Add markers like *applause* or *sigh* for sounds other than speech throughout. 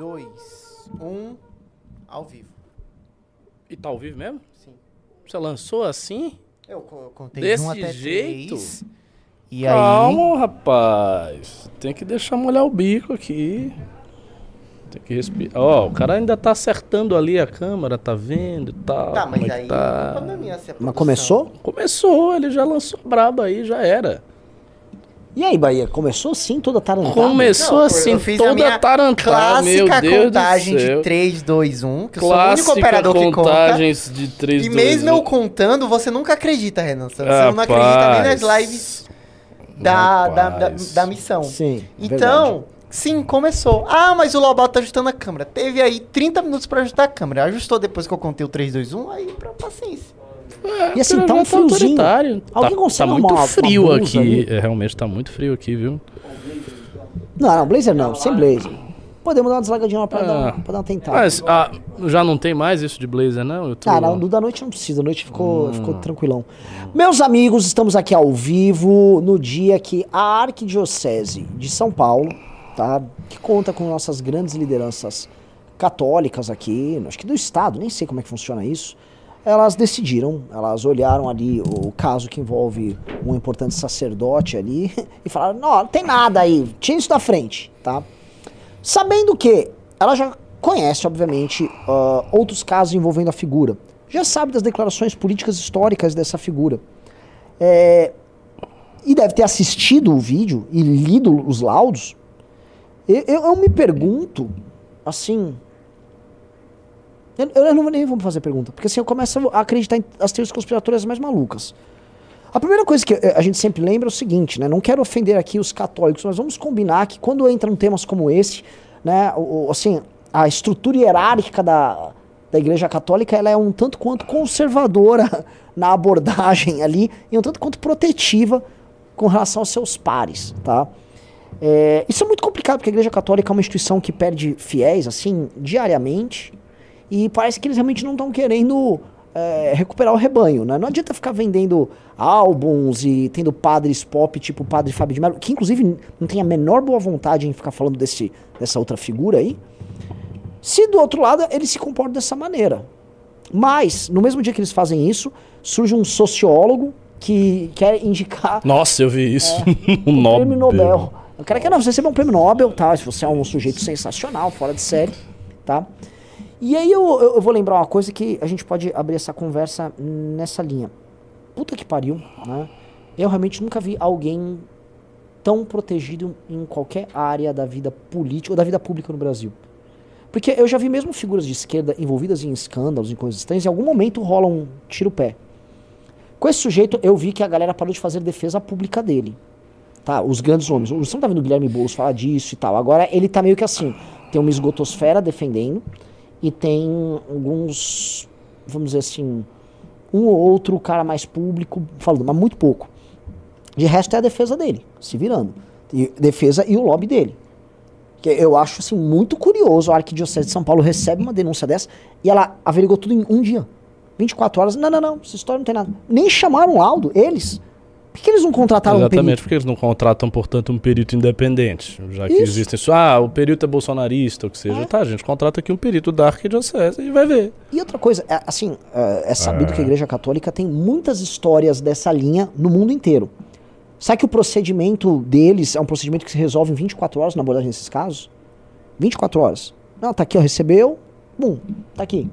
2, 1, ao vivo. E tá ao vivo mesmo? Sim. Você lançou assim? Eu co- contei Desse de 1 até jeito? 3. E aí... Calma, rapaz. Tem que deixar molhar o bico aqui. Tem que respirar. Ó, o cara ainda tá acertando ali a câmera, tá vendo e tal. Tá, como mas é aí... tá. é Mas começou? Começou, ele já lançou braba aí, já era. E aí, Bahia? Começou sim, toda tarantada? Começou Não, assim, eu fiz a toda minha tarantada, meu Clássica Deus contagem de 3, 2, 1, que eu Clássica sou o único operador que conta. contagens de 3, E 2, mesmo eu 1. contando, você nunca acredita, Renan. Você não acredita nem nas lives da, da, da, Rapaz. da missão. Sim. Então, sim, começou. Ah, mas o Lobato tá ajustando a câmera. Teve aí 30 minutos pra ajustar a câmera. Ajustou depois que eu contei o 3, 2, 1, aí pra paciência. E assim, tá um friozinho. autoritário. Alguém tá, consegue tá muito uma- frio uma aqui. ali? É, realmente tá muito frio aqui, viu? Não, não, blazer não, sem blazer. Podemos dar uma deslargadinha lá pra, Ah. dar, pra dar uma tentada. Mas ah, já não tem mais isso de blazer, não? Eu tô... Ah, não, da noite não precisa, a noite ficou, Hum. ficou tranquilão. Meus amigos, estamos aqui ao vivo no dia que a Arquidiocese de São Paulo, tá? Que conta com nossas grandes lideranças católicas aqui, acho que do Estado, nem sei como é que funciona isso. Elas decidiram, elas olharam ali o caso que envolve um importante sacerdote ali *laughs* e falaram: não, não tem nada aí, tira isso da frente, tá? Sabendo que ela já conhece, obviamente, ah, outros casos envolvendo a figura. Já sabe das declarações políticas históricas dessa figura. É, e deve ter assistido o vídeo e lido os laudos. Eu, eu- eu me pergunto, assim. Eu, eu não nem vou fazer pergunta, porque assim eu começo a acreditar em as teorias conspiratórias mais malucas. A primeira coisa que a gente sempre lembra é o seguinte, né? Não quero ofender aqui os católicos, mas vamos combinar que quando entram temas como esse, né? o- assim, a estrutura hierárquica da, da Igreja Católica ela é um tanto quanto conservadora *laughs* na abordagem ali e um tanto quanto protetiva com relação aos seus pares, tá? É, isso é muito complicado porque a Igreja Católica é uma instituição que perde fiéis assim diariamente e parece que eles realmente não estão querendo é, recuperar o rebanho, né? Não adianta ficar vendendo álbuns e tendo padres pop tipo o padre Fábio de Mello, que inclusive não tem a menor boa vontade em ficar falando desse, dessa outra figura aí. Se do outro lado ele se comporta dessa maneira. Mas, no mesmo dia que eles fazem isso, surge um sociólogo que quer indicar Nossa, eu vi isso. o *laughs* um prêmio Nobel. O cara quer, não, você recebeu um prêmio Nobel, tá? Se você é um sujeito sensacional, fora de série, tá? E aí eu, eu, vou lembrar uma coisa que a gente pode abrir essa conversa nessa linha. Puta que pariu, né? Eu realmente nunca vi alguém tão protegido em qualquer área da vida política ou da vida pública no Brasil. Porque eu já vi mesmo figuras de esquerda envolvidas em escândalos, em coisas estranhas, em algum momento rola um tiro-pé. Com esse sujeito, eu vi que a galera parou de fazer defesa pública dele. Tá, os grandes nomes. Você não tá vendo o Guilherme Boulos falar disso e tal. Agora ele tá meio que assim. Tem uma esgotosfera defendendo e tem alguns, vamos dizer assim, um ou outro cara mais público falando, mas muito pouco. De resto é a defesa dele, se virando. E defesa e o lobby dele. Que eu acho assim muito curioso. A Arquidiocese de São Paulo recebe uma denúncia dessa e ela averigou tudo em um dia. 24 horas. Não, não, não. Essa história não tem nada. Nem chamaram laudo, eles. Por que eles não contrataram um Exatamente, perito? porque eles não contratam, portanto, um perito independente. Já que Isso. existe isso, ah, o perito é bolsonarista, ou que seja. É. Tá, a gente contrata aqui um perito da arquidiocese e vai ver. E outra coisa, é, assim, é, é sabido É. que a Igreja Católica tem muitas histórias dessa linha no mundo inteiro. Sabe que o procedimento deles é um procedimento que se resolve em 24 horas na abordagem desses casos? 24 horas. Não, tá aqui, ó, recebeu, bum, tá aqui.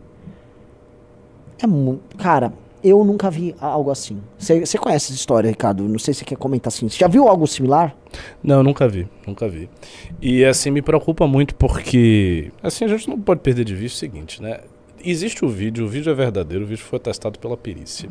É muito. Cara, eu nunca vi algo assim. Você conhece essa história, Ricardo? Não sei se você quer comentar assim. Você já viu algo similar? Não, nunca vi, nunca vi. E assim, me preocupa muito porque, assim, a gente não pode perder de vista o seguinte, né? Existe o vídeo, o vídeo é verdadeiro, o vídeo foi testado pela perícia.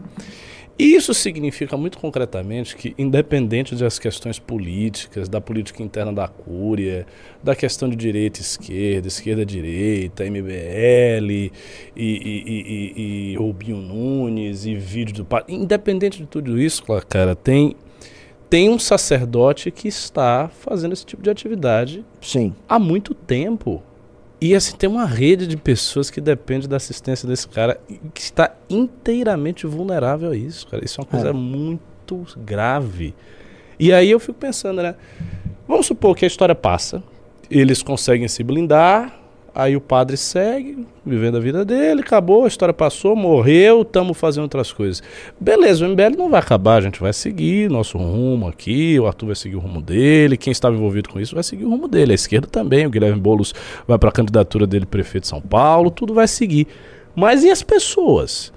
E isso significa muito concretamente que, independente das questões políticas, da política interna da Cúria, da questão de direita e esquerda, esquerda-direita, MBL, e, e, e, e, e Rubinho Nunes, e vídeo do... pa- Independente de tudo isso, cara, tem tem um sacerdote que está fazendo esse tipo de atividade Sim. há muito tempo. E assim, tem uma rede de pessoas que depende da assistência desse cara e que está inteiramente vulnerável a isso, cara. Isso é uma coisa É. muito grave. E aí eu fico pensando, né? Vamos supor que a história passa, eles conseguem se blindar, Aí o padre segue, vivendo a vida dele, acabou, a história passou, morreu, estamos fazendo outras coisas. Beleza, o MBL não vai acabar, a gente vai seguir nosso rumo aqui, o Arthur vai seguir o rumo dele, quem estava envolvido com isso vai seguir o rumo dele, a esquerda também, o Guilherme Boulos vai para a candidatura dele prefeito de São Paulo, tudo vai seguir. Mas e as pessoas?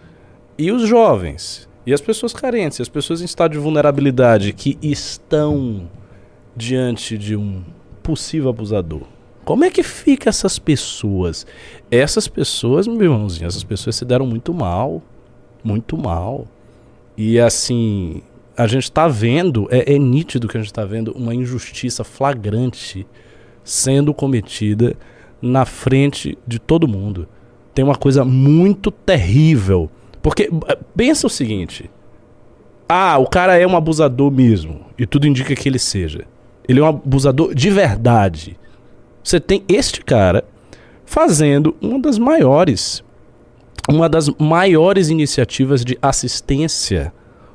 E os jovens? E as pessoas carentes? E as pessoas em estado de vulnerabilidade que estão diante de um possível abusador? Como é que fica essas pessoas? Essas pessoas, meu irmãozinho, essas pessoas se deram muito mal. Muito mal. E assim, a gente está vendo, é, é, nítido que a gente está vendo uma injustiça flagrante sendo cometida na frente de todo mundo. Tem uma coisa muito terrível. Porque, pensa o seguinte: ah, o cara é um abusador mesmo, e tudo indica que ele seja. Ele é um abusador de verdade. Você tem este cara fazendo uma das maiores uma das maiores iniciativas de assistência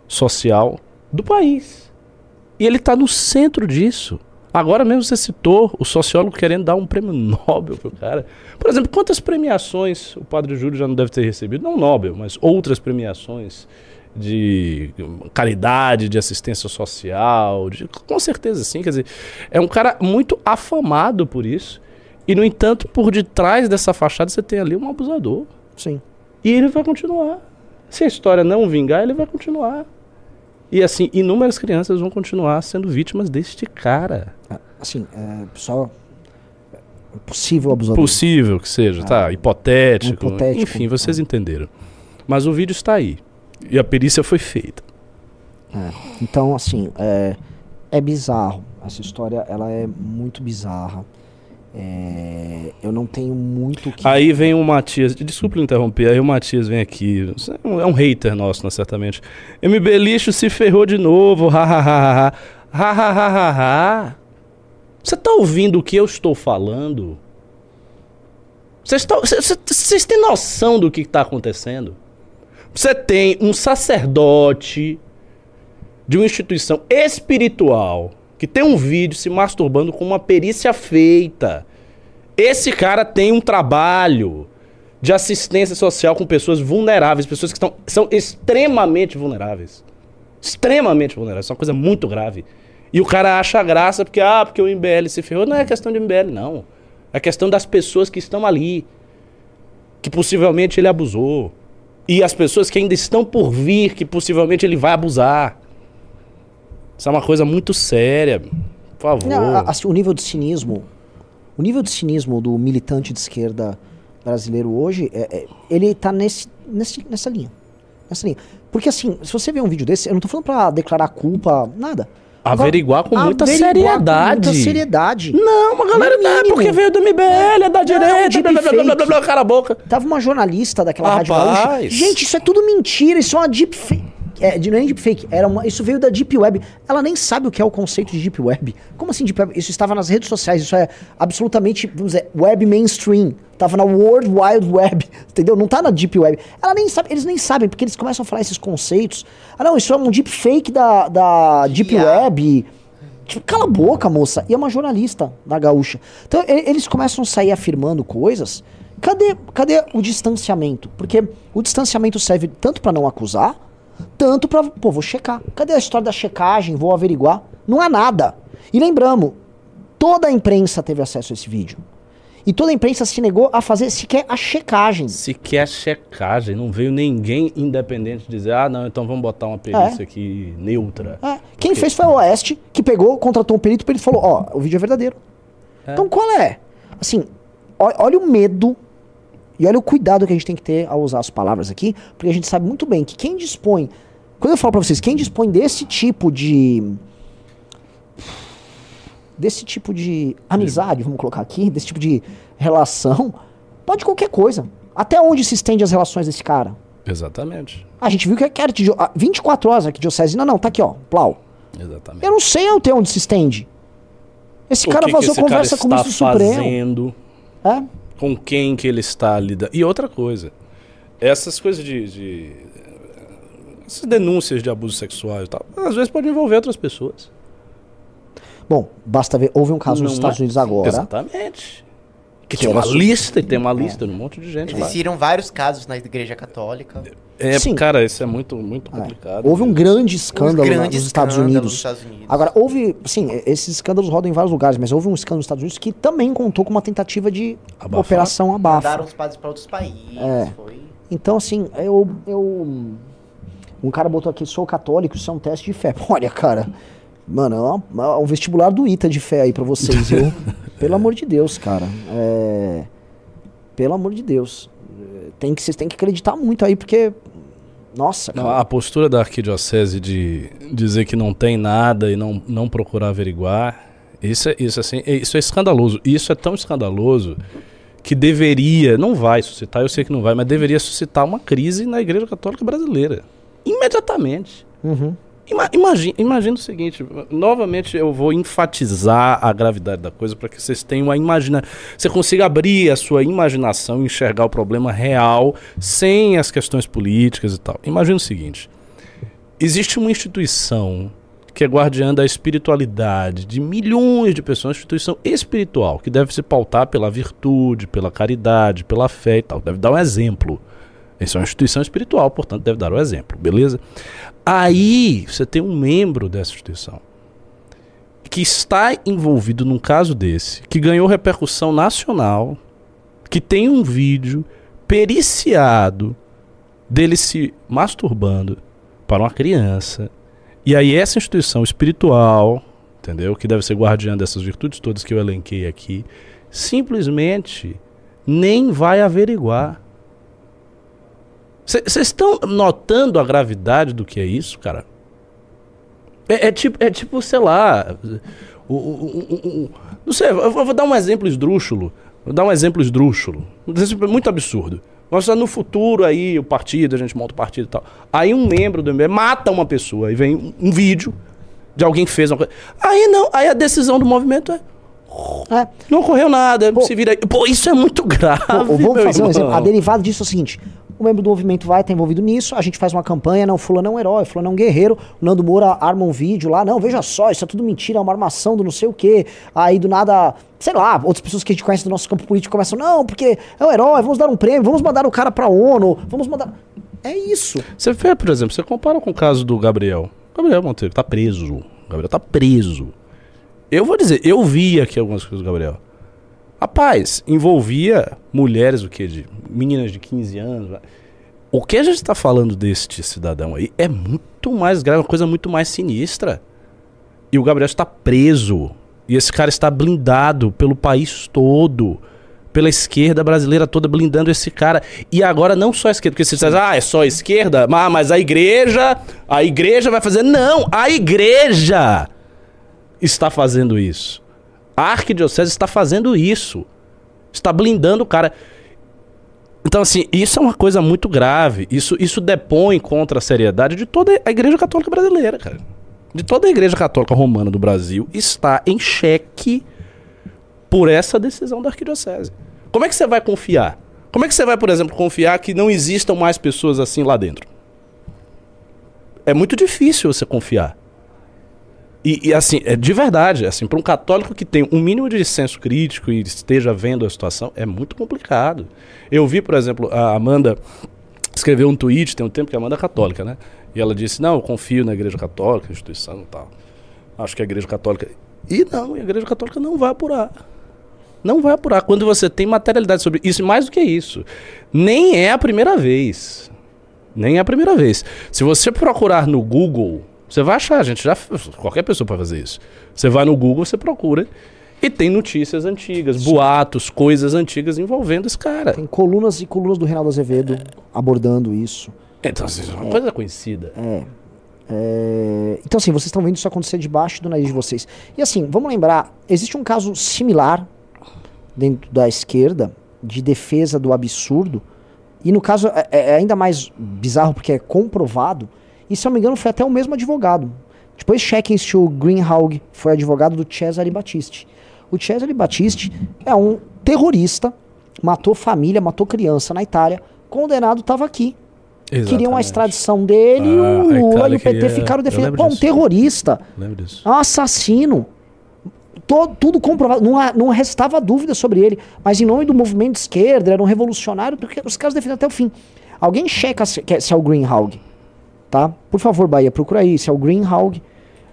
social do país. E ele está no centro disso. Agora mesmo você citou o sociólogo querendo dar um prêmio Nobel pro cara. Por exemplo, quantas premiações o Padre Júlio já não deve ter recebido? Não Nobel, mas outras premiações de caridade, de assistência social, de, com certeza sim, quer dizer, é um cara muito afamado por isso. E no entanto, por detrás dessa fachada você tem ali um abusador. Sim. E ele vai continuar. Se a história não vingar, ele vai continuar. E assim, inúmeras crianças vão continuar sendo vítimas deste cara. Ah, assim, é, só possível abusador. Possível que seja, ah, tá? Hipotético. hipotético. Enfim, vocês ah. entenderam. Mas o vídeo está aí. E a perícia foi feita. É, então, assim, é, é bizarro. Essa história, ela é muito bizarra. É, eu não tenho muito que. Aí vem o Matias. Desculpe interromper, aí o Matias vem aqui. É um hater nosso, né, certamente. MB Lixo se ferrou de novo. Hahaha. Hahaha. Você tá ouvindo o que eu estou falando? Vocês têm noção do que está acontecendo? Você tem um sacerdote de uma instituição espiritual que tem um vídeo se masturbando com uma perícia feita. Esse cara tem um trabalho de assistência social com pessoas vulneráveis, pessoas que estão, são extremamente vulneráveis. Extremamente vulneráveis. É uma coisa muito grave. E o cara acha graça porque, ah, porque o MBL se ferrou. Não é questão de MBL, não. É questão das pessoas que estão ali. Que possivelmente ele abusou. E as pessoas que ainda estão por vir, que possivelmente ele vai abusar. Isso é uma coisa muito séria. Por favor. Não, assim, o nível de cinismo. O nível de cinismo do militante de esquerda brasileiro hoje, é, é, ele está nesse, nesse, nessa linha. Nessa linha. Porque assim, se você ver um vídeo desse, eu não estou falando para declarar culpa, nada. Averiguar com muita seriedade. Com muita seriedade. Não, uma galera não é porque veio do MBL, é da direita, blá, blá, blá, blá, blá, blá, cara a boca. Tava uma jornalista daquela Rapaz. rádio gaúcha. Gente, isso é tudo mentira, isso é uma deepfake. É, não é deepfake, era uma, isso veio da Deep Web. Ela nem sabe o que é o conceito de Deep Web. Como assim Deep Web? Isso estava nas redes sociais, isso é absolutamente, vamos dizer, web mainstream. Tava na World Wide Web, *laughs* entendeu? Não tá na Deep Web. Ela nem sabe, eles nem sabem, porque eles começam a falar esses conceitos. Ah, não, isso é um deepfake da, da Deep yeah. Web. Tipo, cala a boca, moça. E é uma jornalista da Gaúcha. Então, eles começam a sair afirmando coisas. Cadê, cadê o distanciamento? Porque o distanciamento serve tanto para não acusar, tanto para, pô, vou checar. Cadê a história da checagem? Vou averiguar. Não há nada. E lembramos, toda a imprensa teve acesso a esse vídeo. E toda a imprensa se negou a fazer sequer a checagem. Sequer a checagem. Não veio ninguém independente dizer, ah, não, então vamos botar uma perícia é. aqui neutra. É. Quem Porque... fez foi o Oeste, que pegou, contratou um perito, o perito falou, ó, oh, o vídeo é verdadeiro. É. Então qual é? Assim, olha o medo e olha o cuidado que a gente tem que ter ao usar as palavras aqui, porque a gente sabe muito bem que quem dispõe. Quando eu falo pra vocês, quem dispõe desse tipo de. desse tipo de amizade, vamos colocar aqui, desse tipo de relação, pode qualquer coisa. Até onde se estende as relações desse cara? Exatamente. A gente viu que era 24 horas aqui, diocese. Não, não, tá aqui, ó, plau. Exatamente. Eu não sei até onde se estende. Esse o cara que vazou que conversa com o ministro Supremo. Fazendo? É? Com quem que ele está lidando. E outra coisa, essas coisas de, de essas denúncias de abuso sexual e tal, às vezes pode envolver outras pessoas. Bom, basta ver, houve um caso Não nos Estados é? Unidos agora. Exatamente. Que tinha uma lista, e tem uma lista de um monte de gente lá. Existiram vários casos na igreja católica. É, Sim. cara, isso é muito, muito É. complicado. Houve um grande escândalo Um na- nos Estados escândalo Unidos. nos Estados Unidos. Agora, houve, sim, esses escândalos rodam em vários lugares, mas houve um escândalo nos Estados Unidos que também contou com uma tentativa de Abafar? operação abafa. Mandaram os padres para outros países. É. Foi. Então, assim, eu, eu. Um cara botou aqui, sou católico, isso é um teste de fé. *laughs* Olha, cara. Mano, é uma- é um vestibular do ITA de fé aí pra vocês, viu? *laughs* Pelo amor de Deus, cara. É, Pelo amor de Deus. É, Tem que, vocês têm que acreditar muito aí, porque. Nossa, Não, cara. a postura da arquidiocese de dizer que não tem nada e não, não procurar averiguar, isso é, isso, assim, é- isso é escandaloso. Isso é tão escandaloso que deveria, não vai suscitar, eu sei que não vai, mas deveria suscitar uma crise na Igreja Católica Brasileira. Imediatamente. Uhum. Ima, imagina, imagina o seguinte, novamente eu vou enfatizar a gravidade da coisa para que vocês tenham a imagina, você consiga abrir a sua imaginação e enxergar o problema real sem as questões políticas e tal. Imagina o seguinte: existe uma instituição que é guardiã da espiritualidade de milhões de pessoas, uma instituição espiritual que deve se pautar pela virtude, pela caridade, pela fé e tal, deve dar um exemplo. Isso é uma instituição espiritual, portanto deve dar o exemplo, beleza? Aí você tem um membro dessa instituição que está envolvido num caso desse, que ganhou repercussão nacional, que tem um vídeo periciado dele se masturbando para uma criança. E aí essa instituição espiritual, entendeu? Que deve ser guardiã dessas virtudes todas que eu elenquei aqui, simplesmente nem vai averiguar. Vocês estão notando a gravidade do que é isso, cara? É, é tipo, é tipo, sei lá. o- o- o- não sei, eu vou dar um exemplo esdrúxulo. Vou dar um exemplo esdrúxulo. Muito absurdo. Nós no futuro aí, o partido, a gente monta o partido e tal. Aí um membro do MBL mata uma pessoa. Aí vem um, um vídeo de alguém que fez uma coisa. Aí não, aí a decisão do movimento é. É. Não ocorreu nada, Pô. se vira aí. Pô, isso é muito grave. Pô, vamos fazer um irmão. exemplo. A derivada disso é o seguinte: o membro do movimento vai estar envolvido nisso, a gente faz uma campanha, não, fulano é um herói, fulano é um guerreiro, o Nando Moura arma um vídeo lá, não, veja só, isso é tudo mentira, é uma armação do não sei o quê. Aí do nada, sei lá, outras pessoas que a gente conhece do nosso campo político começam, não, porque é um herói, vamos dar um prêmio, vamos mandar o cara pra ONU, vamos mandar. É isso. Você vê, por exemplo, você compara com o caso do Gabriel. Gabriel Monteiro tá preso. O Gabriel tá preso. Eu vou dizer, eu vi aqui algumas coisas do Gabriel. Rapaz, envolvia mulheres, o quê? De meninas de 15 anos. O que a gente tá falando deste cidadão aí é muito mais grave, uma coisa muito mais sinistra. E o Gabriel está preso. E esse cara está blindado pelo país todo. Pela esquerda brasileira toda blindando esse cara. E agora não só a esquerda, porque você diz, ah, é só a esquerda? Ah, mas a igreja, a igreja vai fazer. Não, a igreja está fazendo isso. A arquidiocese está fazendo isso. Está blindando o cara. Então, assim, isso é uma coisa muito grave. Isso, isso depõe contra a seriedade de toda a Igreja Católica Brasileira, cara. De toda a Igreja Católica Romana do Brasil está em xeque por essa decisão da arquidiocese. Como é que você vai confiar? Como é que você vai, por exemplo, confiar que não existam mais pessoas assim lá dentro? É muito difícil você confiar. E, e, assim, é de verdade, assim, para um católico que tem um mínimo de senso crítico e esteja vendo a situação, é muito complicado. Eu vi, por exemplo, a Amanda escreveu um tweet, tem um tempo que a Amanda é católica, né? E ela disse: Não, eu confio na Igreja Católica, instituição e tal. Acho que a Igreja Católica. E não, a Igreja Católica não vai apurar. Não vai apurar. Quando você tem materialidade sobre isso, mais do que isso, nem é a primeira vez. Nem é a primeira vez. Se você procurar no Google, você vai achar, gente, já qualquer pessoa pode fazer isso. Você vai no Google, você procura e tem notícias antigas, boatos, coisas antigas envolvendo esse cara. Tem colunas e colunas do Reinaldo Azevedo abordando isso. Então, assim, é uma coisa conhecida. É, Então, assim, vocês estão vendo isso acontecer debaixo do nariz de vocês. E assim, vamos lembrar, existe um caso similar dentro da esquerda de defesa do absurdo. E no caso é, é ainda mais bizarro porque é comprovado. E se eu não me engano, foi até o mesmo advogado. Depois chequem se o Greenhalgh foi advogado do Cesare Battisti. O Cesare Battisti é um terrorista, matou família, matou criança na Itália, condenado estava aqui. Queriam a Exatamente. extradição dele e Ah, o Lula e o PT queria- ficaram defendendo. Pô, um terrorista, disso? um assassino. to- tudo comprovado, não, não restava dúvida sobre ele. Mas em nome do movimento de esquerda, era um revolucionário, porque os caras defendem até o fim. Alguém checa se, é- se é o Greenhalgh, tá? Por favor, Bahia, procura aí se é o Greenhalgh.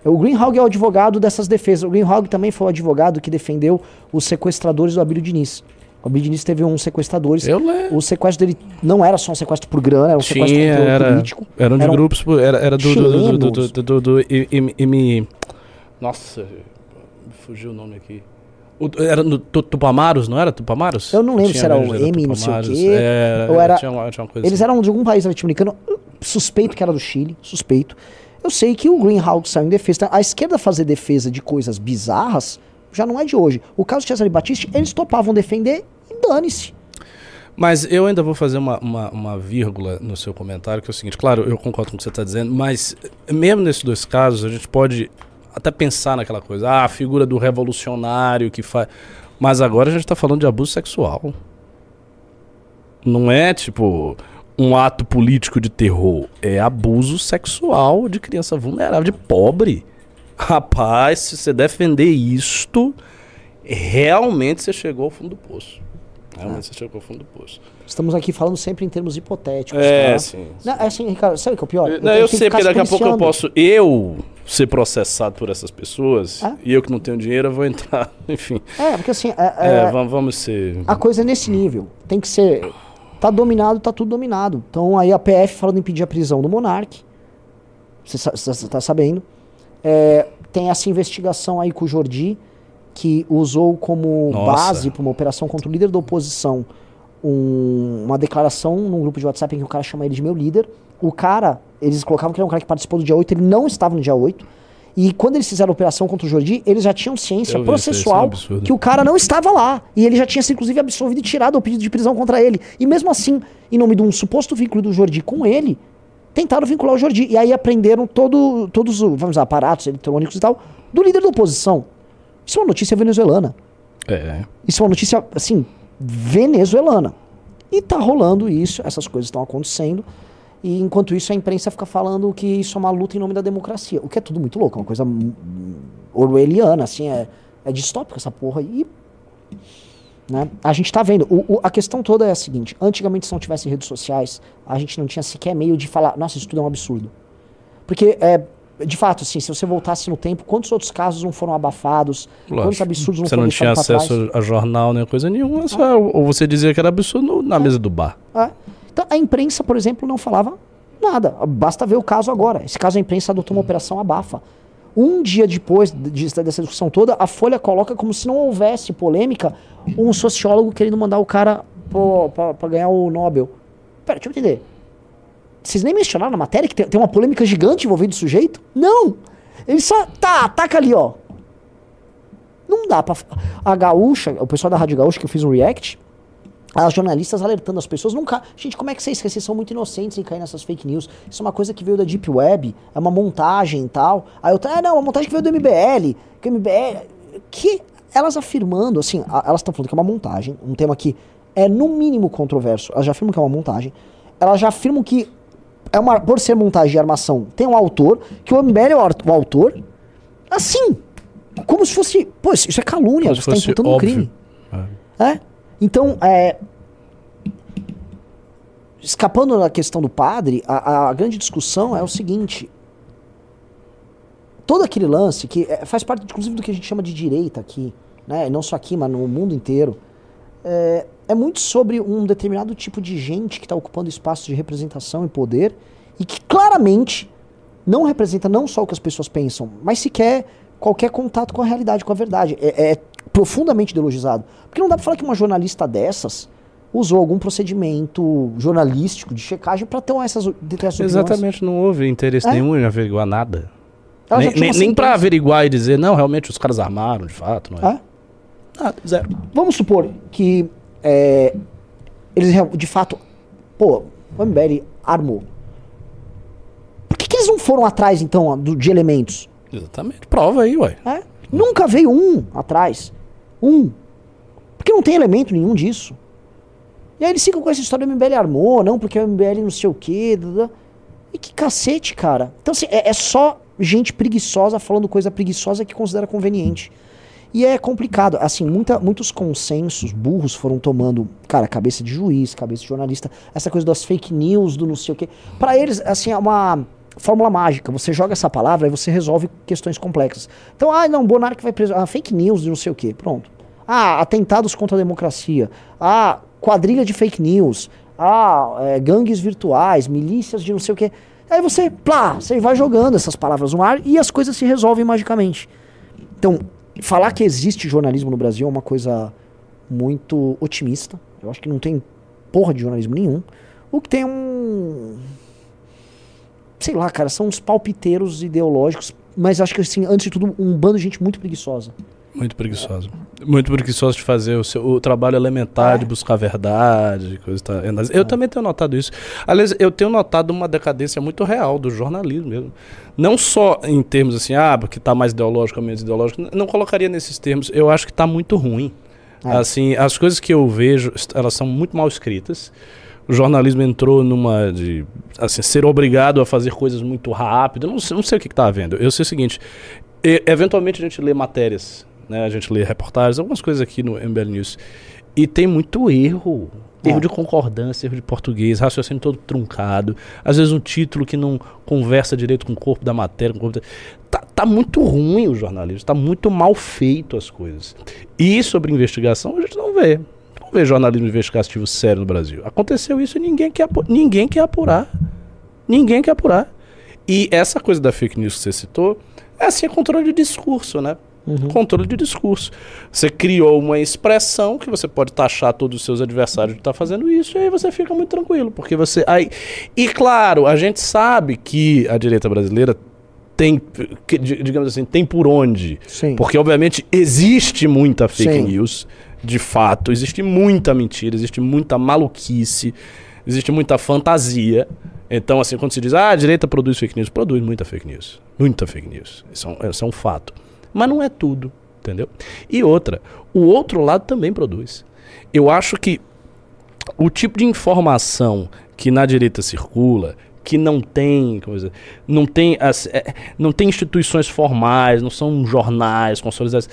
O Greenhalgh é o advogado dessas defesas. O Greenhalgh também foi o advogado que defendeu os sequestradores do Abílio Diniz. O Abílio Diniz teve uns sequestradores. Eu lembro. O sequestro dele não era só um sequestro por grana, era um sequestro Tinha, por teor era, político. eram de Eram grupos, era, era do, do, do, do, chilenos. do, do, do, e- e- e me- Nossa, me fugiu o nome aqui. O- era no Tu- Tupamaros, não era Tupamaros? Eu não lembro Tinha se era o M não sei o quê, Era, ou era- Tinha uma, tinha uma coisa Eles assim. eram de algum país latino-americano, suspeito que era do Chile, suspeito. Eu sei que o Greenhalgh saiu em defesa. A esquerda fazer defesa de coisas bizarras já não é de hoje. O caso de Cesare Battisti, eles topavam defender e dane-se. Mas eu ainda vou fazer uma, uma, uma vírgula no seu comentário, que é o seguinte, claro, eu concordo com o que você está dizendo, mas mesmo nesses dois casos, a gente pode até pensar naquela coisa, ah, a figura do revolucionário que faz. Mas agora a gente está falando de abuso sexual. Não é tipo um ato político de terror, é abuso sexual de criança vulnerável, de pobre. Rapaz, se você defender isto, realmente você chegou ao fundo do poço. Realmente você chegou ao fundo do poço. Estamos aqui falando sempre em termos hipotéticos. É, tá? sim. Não, é assim, Ricardo, sabe o que é o pior? Não, tenho eu sei, porque daqui a pouco eu posso eu ser processado por essas pessoas Ah. e eu que não tenho dinheiro eu vou entrar, *laughs* enfim. É, porque assim, é- É, é, vamos, vamos ser. a coisa é nesse nível. Tem que ser. Tá dominado, tá tudo dominado. Então aí a PF falando em impedir a prisão do Monark. Você sa- você tá sabendo. É, tem essa investigação aí com o Jordi, que usou como Nossa. base para uma operação contra o líder da oposição um- uma declaração num grupo de WhatsApp em que o cara chama ele de meu líder. O cara, eles colocavam que ele é um cara que participou do dia 8, ele não estava no dia 8. E quando eles fizeram a operação contra o Jordi, eles já tinham ciência Eu vi isso, isso é processual que o cara não estava lá. E ele já tinha sido, inclusive, absolvido e tirado o pedido de prisão contra ele. E mesmo assim, em nome de um suposto vínculo do Jordi com ele, tentaram vincular o Jordi. E aí aprenderam todo, todos os, vamos dizer, aparatos eletrônicos e tal, do líder da oposição. Isso é uma notícia venezuelana. É. Isso é uma notícia, assim, venezuelana. E tá rolando isso, essas coisas estão acontecendo. E enquanto isso, a imprensa fica falando que isso é uma luta em nome da democracia. O que é tudo muito louco, é uma coisa orwelliana, assim, é, é distópica essa porra. E. Né? A gente tá vendo. O- o- a questão toda é a seguinte: antigamente, se não tivesse redes sociais, a gente não tinha sequer meio de falar, nossa, isso tudo é um absurdo. Porque, é, de fato, assim, se você voltasse no tempo, quantos outros casos não foram abafados? Quantos Lógico. absurdos não Você foram não tinha acesso a jornal nem coisa nenhuma, só- ou você dizia que era absurdo na mesa do bar. É. Então, a imprensa, por exemplo, não falava nada. Basta ver o caso agora. Esse caso, a imprensa adotou uma operação abafa. Um dia depois de- dessa discussão toda, a Folha coloca como se não houvesse polêmica um sociólogo querendo mandar o cara para ganhar o Nobel. Pera, deixa eu entender. Vocês nem mencionaram na matéria que tem, uma polêmica gigante envolvendo o sujeito? Não! Ele só. Tá, taca ali, ó. Não dá pra. A Gaúcha, o pessoal da Rádio Gaúcha que eu fiz um react, as jornalistas alertando as pessoas, nunca. Gente, como é que vocês, vocês são muito inocentes em cair nessas fake news? Isso é uma coisa que veio da Deep Web, é uma montagem e tal. Aí eu, ah, não, uma montagem que veio do MBL, que MBL. Que elas afirmando, assim, a- elas estão falando que é uma montagem, um tema que é no mínimo controverso. Elas já afirmam que é uma montagem. Elas já afirmam que é uma, por ser montagem e armação, tem um autor, que o MBL é o, autor. Assim, como se fosse. Pô, isso é calúnia, Como você está imputando um óbvio. crime. É. É? Então, é. Escapando da questão do padre, a, a grande discussão é o seguinte. Todo aquele lance que é, faz parte, inclusive, do que a gente chama de direita aqui, né? Não só aqui, mas no mundo inteiro. É, é muito sobre um determinado tipo de gente que está ocupando espaços de representação e poder e que claramente não representa não só o que as pessoas pensam, mas sequer qualquer contato com a realidade, com a verdade. É, é profundamente ideologizado. Porque não dá pra falar que uma jornalista dessas usou algum procedimento jornalístico de checagem para ter essas, ter essas. Exatamente, não houve interesse É. nenhum em averiguar nada. Ela Nem, nem, nem pra sentença. averiguar e dizer, não, realmente os caras armaram, de fato, não é? É? Nada, zero. Vamos supor que é, eles de fato. Pô, o MBL armou. Por que, que eles não foram atrás, então, do- de elementos? Exatamente. Prova aí, ué. É? Nunca veio um atrás. Um. Porque não tem elemento nenhum disso. E aí eles ficam com essa história do MBL armou, não, porque o MBL não sei o quê. dá, dá. E que cacete, cara. Então, assim, é, é só gente preguiçosa falando coisa preguiçosa que considera conveniente. E é complicado. Assim, muita, muitos consensos burros foram tomando, cara, cabeça de juiz, cabeça de jornalista, essa coisa das fake news, do não sei o quê. Pra eles, assim, é uma fórmula mágica. Você joga essa palavra e você resolve questões complexas. Então, ah, não, Bonarque vai preso. Ah, fake news de não sei o quê. Pronto. Ah, atentados contra a democracia. Ah, quadrilha de fake news. Ah, é, gangues virtuais, milícias de não sei o quê. Aí você, plá, você vai jogando essas palavras no ar e as coisas se resolvem magicamente. Então, falar que existe jornalismo no Brasil é uma coisa muito otimista. Eu acho que não tem porra de jornalismo nenhum. O que tem um. Sei lá, cara, são uns palpiteiros ideológicos, mas acho que, assim, antes de tudo, um bando de gente muito preguiçosa. Muito preguiçoso. Muito preguiçoso de fazer o, seu, o trabalho elementar, É. de buscar a verdade, coisa tal. Eu também tenho notado isso. Aliás, eu tenho notado uma decadência muito real do jornalismo mesmo. Não só em termos assim, ah, porque está mais ideológico ou menos ideológico. Não colocaria nesses termos. Eu acho que está muito ruim. É. Assim, as coisas que eu vejo, elas são muito mal escritas. O jornalismo entrou numa de assim, ser obrigado a fazer coisas muito rápido. Eu Não sei, não sei o que está havendo. Eu sei o seguinte: e- eventualmente a gente lê matérias, né? A gente lê reportagens, algumas coisas aqui no MBL News. E tem muito erro. Erro É. de concordância, erro de português, raciocínio todo truncado. Às vezes um título que não conversa direito com o corpo da matéria. Com o corpo da... Tá, tá muito ruim o jornalismo, tá muito mal feito as coisas. E sobre investigação a gente não vê. Não vê jornalismo investigativo sério no Brasil. Aconteceu isso e ninguém quer, ninguém quer apurar. Ninguém quer apurar. E essa coisa da fake news que você citou, é assim, é controle de discurso, né? Controle de discurso. Você criou uma expressão que você pode taxar todos os seus adversários de estar fazendo isso, e aí você fica muito tranquilo, porque você. Aí... E claro, a gente sabe que a direita brasileira tem, digamos assim, tem por onde. Sim. Porque, obviamente, existe muita fake Sim. news, de fato, existe muita mentira, existe muita maluquice, existe muita fantasia. Então, assim, quando se diz, ah, a direita produz fake news, produz muita fake news. Muita fake news. Isso é um, isso é um fato. Mas não é tudo, entendeu? E outra, o outro lado também produz. Eu acho que o tipo de informação que na direita circula, que não tem não tem, as, é, não tem instituições formais, não são jornais consolidados.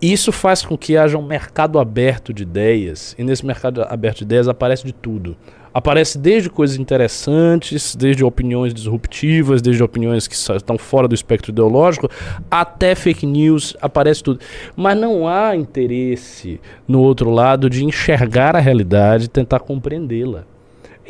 Isso faz com que haja um mercado aberto de ideias, e nesse mercado aberto de ideias aparece de tudo. Aparece desde coisas interessantes, desde opiniões disruptivas, desde opiniões que estão fora do espectro ideológico, até fake news, aparece tudo. Mas não há interesse no outro lado de enxergar a realidade e tentar compreendê-la.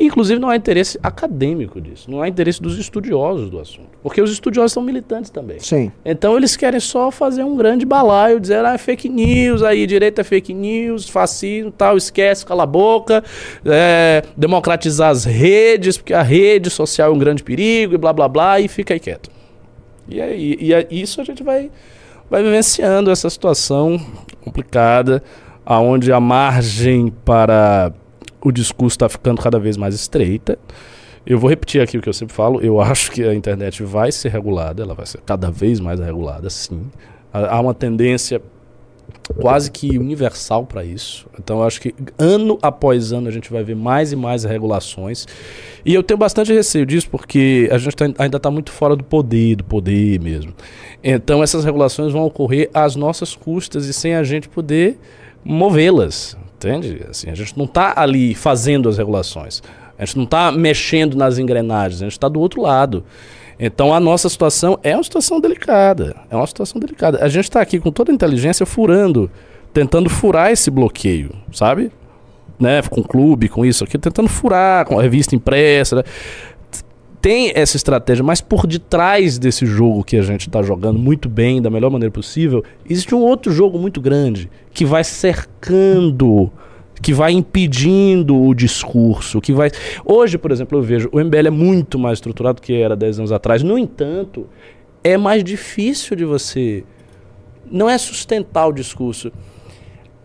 Inclusive, não há interesse acadêmico disso, não há interesse dos estudiosos do assunto. Porque os estudiosos são militantes também. Sim. Então eles querem só fazer um grande balaio, dizer, ah, é fake news, aí direita é fake news, fascismo tal, esquece, cala a boca, é, democratizar as redes, porque a rede social é um grande perigo e blá blá blá, e fica aí quieto. E, aí, e é isso a gente vai, vai vivenciando essa situação complicada, aonde a margem para o discurso está ficando cada vez mais estreita. Eu vou repetir aqui o que eu sempre falo. Eu *laughs* acho que a internet vai ser regulada, ela vai ser cada vez mais regulada, sim. Há uma tendência quase que universal para isso. Então eu acho que ano após ano a gente vai ver mais e mais regulações. E eu tenho bastante receio disso porque a gente tá- ainda está muito fora do poder, do poder mesmo. Então essas regulações vão ocorrer às nossas custas e sem a gente poder movê-las. Entende? Assim, a gente não está ali fazendo as regulações. A gente não está mexendo nas engrenagens, a gente está do outro lado. Então a nossa situação é uma situação delicada. É uma situação delicada. A gente está aqui com toda a inteligência furando, tentando furar esse bloqueio, sabe? Né? Com o clube, com isso aqui, tentando furar, com a revista impressa. né? Tem essa estratégia, mas por detrás desse jogo que a gente está jogando muito bem, da melhor maneira possível, existe um outro jogo muito grande que vai cercando que vai impedindo o discurso, que vai... Hoje, por exemplo, eu vejo, o MBL é muito mais estruturado do que era 10 anos atrás. No entanto, é mais difícil de você... Não é sustentar o discurso.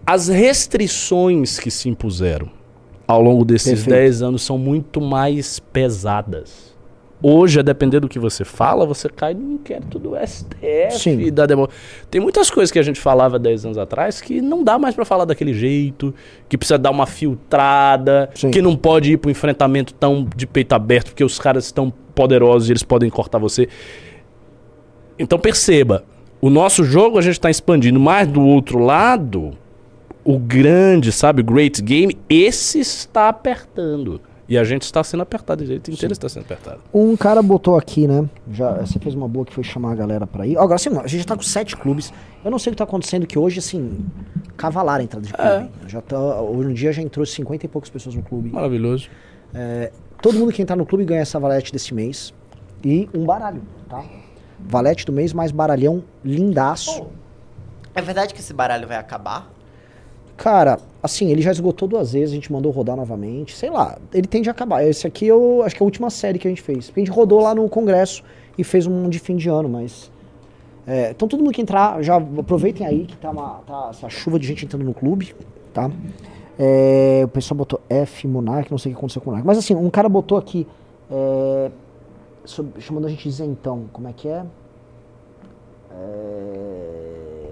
As restrições que se impuseram ao longo desses Perfeito. 10 anos são muito mais pesadas. Hoje, a depender do que você fala, você cai no inquérito do STF, Sim. da demo... Tem muitas coisas que a gente falava 10 anos atrás que não dá mais pra falar daquele jeito, que precisa dar uma filtrada, Sim. que não pode ir pro enfrentamento tão de peito aberto, porque os caras estão poderosos e eles podem cortar você. Então perceba, O nosso jogo a gente está expandindo, mas do outro lado, o grande, sabe, great game, esse está apertando. E a gente está sendo apertado, o jeito inteiro está sendo apertado. Um cara botou aqui, né? Já, você fez uma boa que foi chamar a galera pra ir. Agora, assim, a gente já tá com sete clubes. Eu não sei o que tá acontecendo, que hoje, assim, cavalar a entrada de clube. Já tá, hoje em dia já entrou 50 e poucas pessoas no clube. Maravilhoso. É, todo mundo que entrar no clube ganha essa valete desse mês. E um baralho, tá? Valete do mês mais baralhão lindaço. É verdade que esse baralho vai acabar? Cara, assim, ele já esgotou duas vezes, a gente mandou rodar novamente. Sei lá, ele tende a acabar. Esse aqui eu acho que é a última série que a gente fez. A gente rodou lá no congresso e fez um de fim de ano, mas. é, então todo mundo que entrar, já aproveitem aí que tá, uma, tá essa chuva de gente entrando no clube, tá? É, o pessoal botou F Monark, não sei o que aconteceu com o Monark. Mas assim, um cara botou aqui. é, sob- chamando a gente de isentão. Como é que é?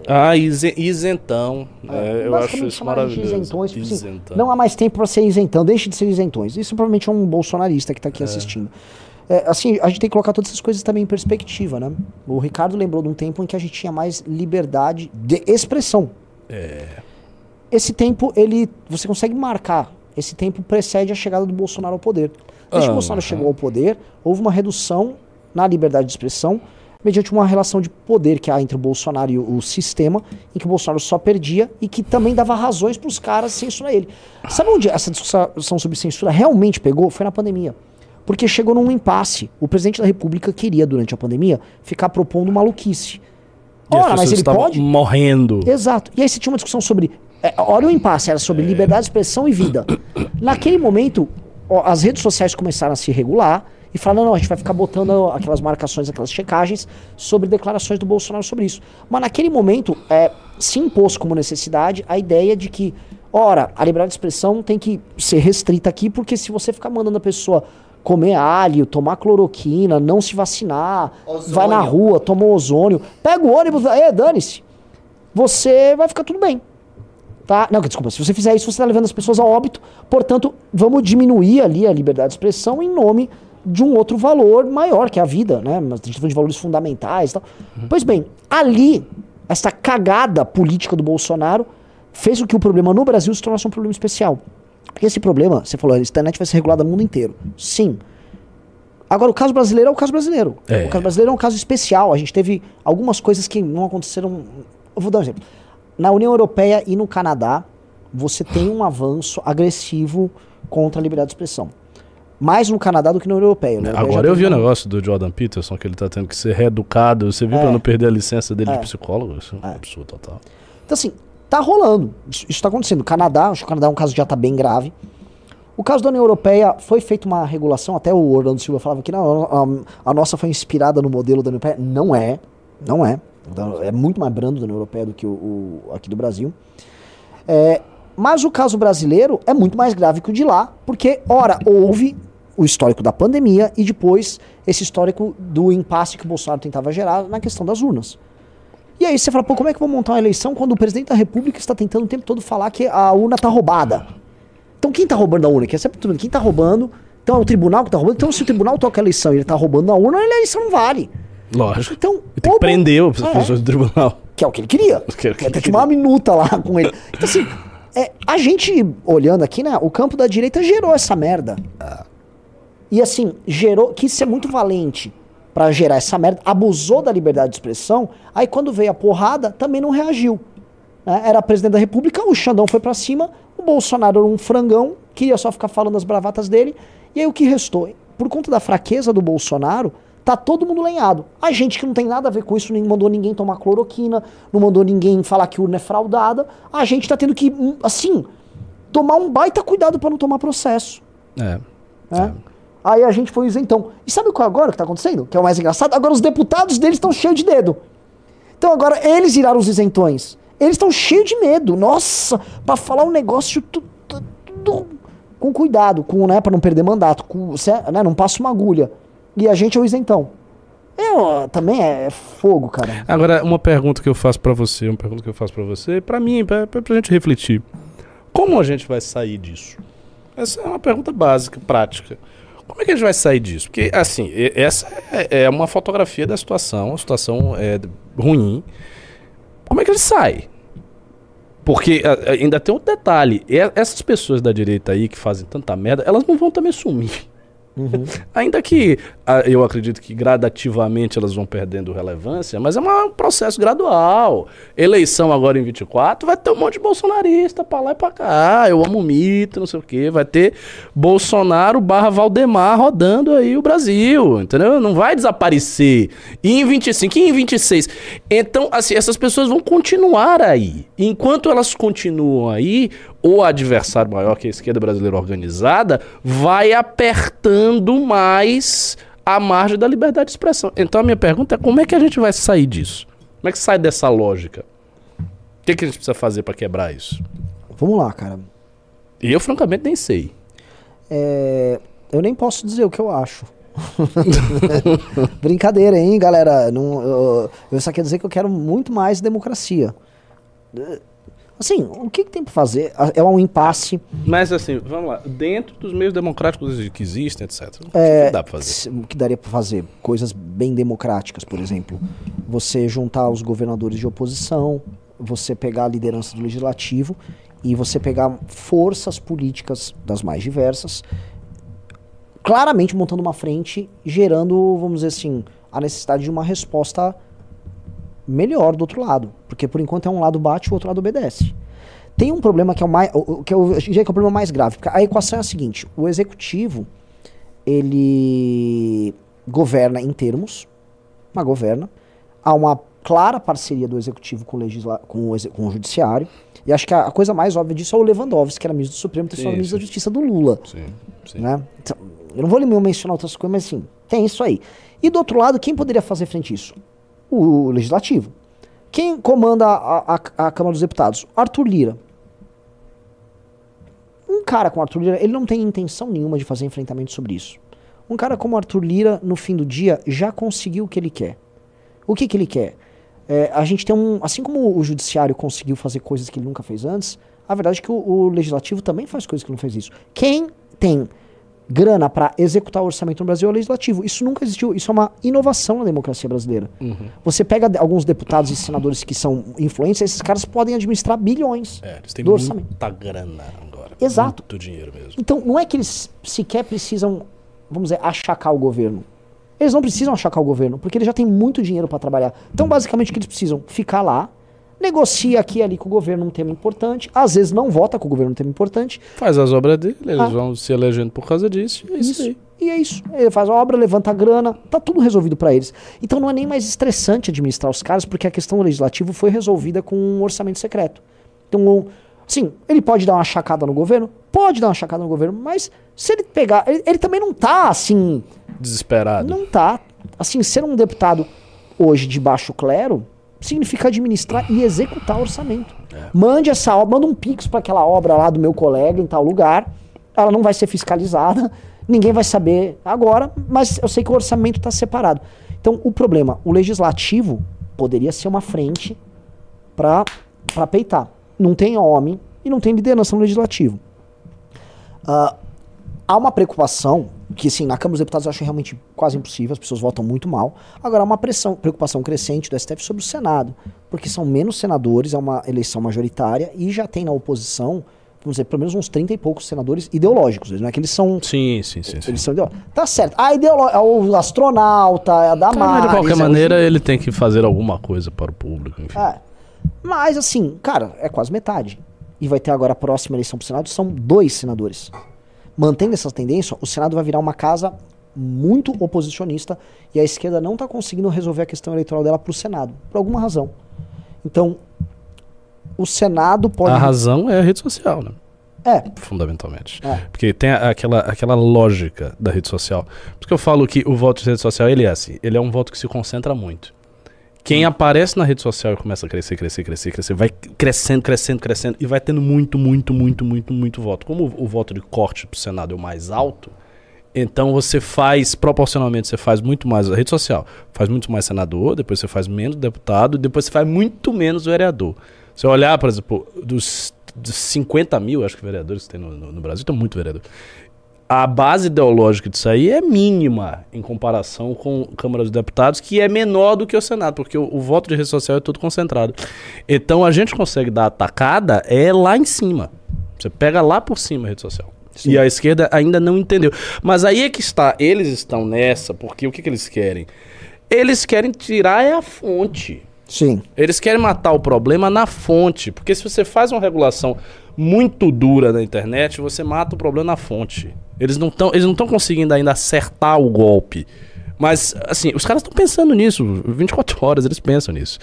Ah, ise- isentão. É, eu Basicamente acho isso maravilhoso. Isentões, tipo assim, não há mais tempo para ser isentão, deixe de ser isentões. Isso provavelmente é um bolsonarista que está aqui assistindo. É, assim, a gente tem que colocar todas essas coisas também em perspectiva, né? O Ricardo lembrou de um tempo em que a gente tinha mais liberdade de expressão. É. Esse tempo, ele, você consegue marcar. Esse tempo precede a chegada do Bolsonaro ao poder. Desde que o. Bolsonaro chegou ao poder, houve uma redução na liberdade de expressão mediante uma relação de poder que há entre o Bolsonaro e o, o sistema, em que o Bolsonaro só perdia e que também dava razões para os caras censurar ele. Sabe onde essa discussão sobre censura realmente pegou? Foi na pandemia. Porque chegou num impasse. O presidente da República queria, durante a pandemia, ficar propondo maluquice. E Ora, mas ele pode? morrendo. Exato. E aí você tinha uma discussão sobre. é, olha o impasse, era sobre liberdade de expressão e vida. Naquele momento, ó, as redes sociais começaram a se regular e não, não, a gente vai ficar botando aquelas marcações, aquelas checagens sobre declarações do Bolsonaro sobre isso. Mas naquele momento, é, se impôs como necessidade a ideia de que, ora, a liberdade de expressão tem que ser restrita aqui, porque se você ficar mandando a pessoa comer alho, tomar cloroquina, não se vacinar, Ozônio. vai na rua, toma ozônio, pega o ônibus, é, dane-se você vai ficar tudo bem. Tá? Não, desculpa, se você fizer isso, você está levando as pessoas a óbito. Portanto, vamos diminuir ali a liberdade de expressão em nome de um outro valor maior, que é a vida, né? Mas a gente tá falando de valores fundamentais e tal. Pois bem, ali, essa cagada política do Bolsonaro fez com que o problema no Brasil se tornasse um problema especial. Porque esse problema, você falou, a internet vai ser regulada no mundo inteiro. Sim. Agora, o caso brasileiro é o caso brasileiro. É. O caso brasileiro é um caso especial. A gente teve algumas coisas que não aconteceram. Eu vou dar um exemplo. Na União Europeia e no Canadá, você tem um avanço agressivo contra a liberdade de expressão. Mais no Canadá do que na União Europeia. Já Agora eu vi o uma- negócio do Jordan Peterson, que ele tá tendo que ser reeducado. Você viu É. pra não perder a licença dele É. de psicólogo? Isso é um É. absurdo total. Então, assim, tá rolando. Isso, isso tá acontecendo. O Canadá, acho que o Canadá é um caso que já tá bem grave. O caso da União Europeia foi feita uma regulação, até o Orlando Silva falava que não, a, a nossa foi inspirada no modelo da União Europeia. Não é, não é. Então, É muito mais brando da União Europeia do que o, o- aqui do Brasil. É, mas o caso brasileiro é muito mais grave que o de lá, porque, ora, houve o histórico da pandemia e depois esse histórico do impasse que o Bolsonaro tentava gerar na questão das urnas. E aí você fala, pô, como é que eu vou montar uma eleição quando o presidente da república está tentando o tempo todo falar que a urna tá roubada? Então quem tá roubando a urna? Que é quem tá roubando? Então é o tribunal que tá roubando. Então se o tribunal toca a eleição e ele tá roubando a urna, a eleição não vale. Lógico. Então, tem que prender as É. pessoas do tribunal. que é o que ele queria. Que é o que ele ter uma minuta lá com ele. Então, assim, é, a gente olhando aqui, né? O campo da direita gerou essa merda. E assim, gerou. Quis ser muito valente pra gerar essa merda, abusou da liberdade de expressão. Aí quando veio a porrada, também não reagiu. né? Era presidente da República, o Xandão foi pra cima, o Bolsonaro era um frangão, queria só ficar falando as bravatas dele. E aí o que restou? Por conta da fraqueza do Bolsonaro, tá todo mundo lenhado. A gente que não tem nada a ver com isso, nem mandou ninguém tomar cloroquina, não mandou ninguém falar que urna é fraudada. A gente tá tendo que, hum, assim, tomar um baita cuidado pra não tomar processo. É. né? Aí a gente foi isentão. E sabe qual é agora que tá acontecendo? Que é o mais engraçado? Agora os deputados deles estão cheios de dedo. Então agora eles viraram os isentões. Eles estão cheios de medo. Nossa, pra falar um negócio tu- tu- tudo com cuidado, com, né, para não perder mandato, com, né, não passa uma agulha. E a gente é o isentão. Eu, também é fogo, cara. Agora, uma pergunta que eu faço pra você, uma pergunta que eu faço pra você, pra mim, pra, pra, pra gente refletir. Como a gente vai sair disso? Essa é uma pergunta básica, prática. Como é que a gente vai sair disso? Porque, assim, essa é é uma fotografia da situação, a situação é ruim. Como é que a gente sai? Porque ainda tem outro detalhe. Essas pessoas da direita aí que fazem tanta merda, elas não vão também sumir. Ainda que ah, eu acredito que gradativamente elas vão perdendo relevância, mas é um processo gradual. Eleição agora em 24, vai ter um monte de bolsonarista pra lá e pra cá. Eu amo mito, não sei o quê. Vai ter Bolsonaro barra Valdemar rodando aí o Brasil, entendeu? Não vai desaparecer. E em 25, e em 26. Então, assim, essas pessoas vão continuar aí. Enquanto elas continuam aí, o adversário maior, que é a esquerda brasileira organizada, vai apertando mais a margem da liberdade de expressão. Então a minha pergunta é como é que a gente vai sair disso? Como é que sai dessa lógica? O que, que a gente precisa fazer para quebrar isso? Vamos lá, cara. E eu, francamente, nem sei. É, eu nem posso dizer o que eu acho. *laughs* Brincadeira, hein, galera? Não, eu, eu só quero dizer que eu quero muito mais democracia. É, Assim, o que, que tem pra fazer? É um impasse. Mas assim, vamos lá. Dentro dos meios democráticos que existem, etc. O que, É, dá pra fazer? O que daria pra fazer? Coisas bem democráticas, por exemplo. Você juntar os governadores de oposição, você pegar a liderança do legislativo e você pegar forças políticas das mais diversas, claramente montando uma frente, gerando, vamos dizer assim, a necessidade de uma resposta melhor do outro lado. Porque por enquanto é um lado bate e o outro lado obedece. Tem um problema que é o mais. o- o- que eu diria que é o problema mais grave. Porque a equação é a seguinte: o executivo ele governa em termos, mas governa. Há uma clara parceria do executivo com o, legisla com o, com o judiciário. E acho que a, a coisa mais óbvia disso é o Lewandowski, que era ministro do Supremo, sido ministro da Justiça do Lula. Sim, sim. Né? Então, eu não vou mencionar outras coisas, mas assim, tem isso aí. E do outro lado, quem poderia fazer frente a isso? O legislativo. Quem comanda a, a- a Câmara dos Deputados? Arthur Lira. Um cara como Arthur Lira, ele não tem intenção nenhuma de fazer enfrentamento sobre isso. Um cara como Arthur Lira, no fim do dia, já conseguiu o que ele quer. O que, que ele quer? É, a gente tem um. Assim como o judiciário conseguiu fazer coisas que ele nunca fez antes, a verdade é que o, o legislativo também faz coisas que não fez isso. Quem tem grana para executar o orçamento no Brasil é o legislativo. Isso nunca existiu. Isso é uma inovação na democracia brasileira. Você pega alguns deputados e senadores que são influentes, esses caras podem administrar bilhões. É, eles têm do orçamento. muita grana agora. Exato. Muito dinheiro mesmo. Então, não é que eles sequer precisam, vamos dizer, achacar o governo. Eles não precisam achacar o governo, porque eles já têm muito dinheiro para trabalhar. Então, basicamente, o que eles precisam? Ficar lá, negocia aqui e ali com o governo um tema importante, às vezes não vota com o governo um tema importante, Faz as obras dele, eles Ah. vão se elegendo por causa disso. E é isso, aí. E é isso. Ele faz a obra, levanta a grana, tá tudo resolvido para eles. Então não é nem mais estressante administrar os caras, porque a questão legislativa foi resolvida com um orçamento secreto. Então, sim, ele pode dar uma chacada no governo? Pode dar uma chacada no governo, mas se ele pegar. Ele, ele também não tá assim. Desesperado. Não tá. Assim, ser um deputado hoje de baixo clero significa administrar e executar orçamento. Mande essa obra, manda um pix para aquela obra lá do meu colega em tal lugar. Ela não vai ser fiscalizada, *laughs* ninguém vai saber agora, mas eu sei que o orçamento está separado. Então, o problema, o legislativo poderia ser uma frente para peitar. Não tem homem e não tem liderança no legislativo. Ah, há uma preocupação que, sim, na Câmara dos Deputados eu acho realmente quase impossível, as pessoas votam muito mal. Agora, há uma pressão, preocupação crescente do STF sobre o Senado, porque são menos senadores, é uma eleição majoritária e já tem na oposição, vamos dizer, pelo menos uns 30 e poucos senadores ideológicos. Não é que eles são. Sim, sim, sim. sim. Eles são ideológicos. Tá certo. A ideolo... é o astronauta, é a Mas, de Damares. qualquer é o maneira, ele tem que fazer alguma coisa para o público, enfim. é. Mas assim, cara, é quase metade. E vai ter agora a próxima eleição pro Senado, são dois senadores. Mantendo essa tendência, o Senado vai virar uma casa muito oposicionista e a esquerda não está conseguindo resolver a questão eleitoral dela pro Senado, por alguma razão. Então, o Senado pode. A razão é a rede social, né? É, Fundamentalmente. É. Porque tem aquela, aquela lógica da rede social. Por isso que eu falo que o voto de rede social, ele é assim. Ele é um voto que se concentra muito. Quem aparece na rede social e começa a crescer, crescer, crescer, crescer, vai crescendo, crescendo, crescendo e vai tendo muito, muito, muito, muito, muito voto. Como o, o voto de corte pro Senado é o mais alto, então você faz, proporcionalmente, você faz muito mais a rede social, faz muito mais senador, depois você faz menos deputado, depois você faz muito menos vereador. Se eu olhar, por exemplo, dos, dos 50 mil, acho que vereadores que tem no, no- no Brasil, tem muito vereador. A base ideológica disso aí é mínima em comparação com a Câmara dos Deputados, que é menor do que o Senado, porque o, o voto de rede social é tudo concentrado. Então a gente consegue dar atacada é lá em cima. Você pega lá por cima a rede social. Sim. E a esquerda ainda não entendeu. Mas aí é que está, eles estão nessa, porque o que, que eles querem? Eles querem tirar é a fonte. Sim. Eles querem matar o problema na fonte. Porque se você faz uma regulação muito dura na internet, você mata o problema na fonte. Eles não estão eles não estão conseguindo ainda acertar o golpe. Mas, assim, os caras estão pensando nisso. 24 horas eles pensam nisso.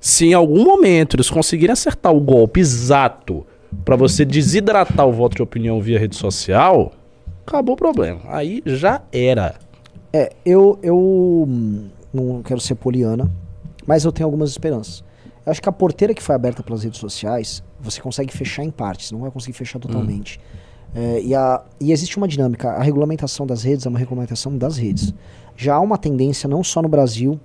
Se em algum momento eles conseguirem acertar o golpe exato para você desidratar o voto de opinião via rede social, acabou o problema. Aí já era. É, eu, eu hum, não quero ser poliana, mas eu tenho algumas esperanças. Eu acho que a porteira que foi aberta pelas redes sociais, você consegue fechar em partes, não vai conseguir fechar totalmente. É, e, a, e existe uma dinâmica. A regulamentação das redes é uma regulamentação das redes. Já há uma tendência, não só no Brasil,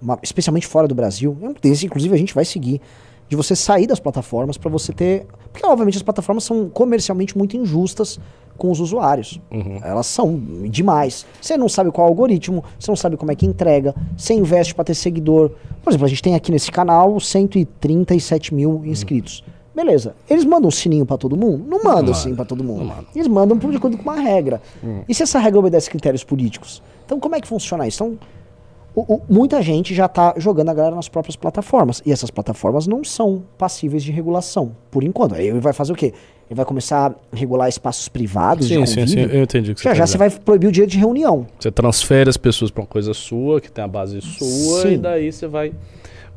ma- especialmente fora do Brasil, é uma tendência, inclusive, a gente vai seguir, de você sair das plataformas para você ter. Porque, obviamente, as plataformas são comercialmente muito injustas com os usuários. Elas são demais. Você não sabe qual é o algoritmo, você não sabe como é que entrega, você investe para ter seguidor. Por exemplo, a gente tem aqui nesse canal 137 mil inscritos. Beleza. Eles mandam um sininho para todo mundo? Não mandam manda. sininho para todo mundo. Não manda. Eles mandam por de acordo com uma regra. E se essa regra obedece critérios políticos? Então, como é que funciona isso? Então, o- o- muita gente já está jogando a galera nas próprias plataformas. E essas plataformas não são passíveis de regulação, por enquanto. Aí ele vai fazer o quê? Ele vai começar a regular espaços privados Sim, de sim, sim. Eu entendi que você Já já você vai proibir o direito de reunião. Você transfere as pessoas pra uma coisa sua, que tem a base sua, Sim. e daí você vai.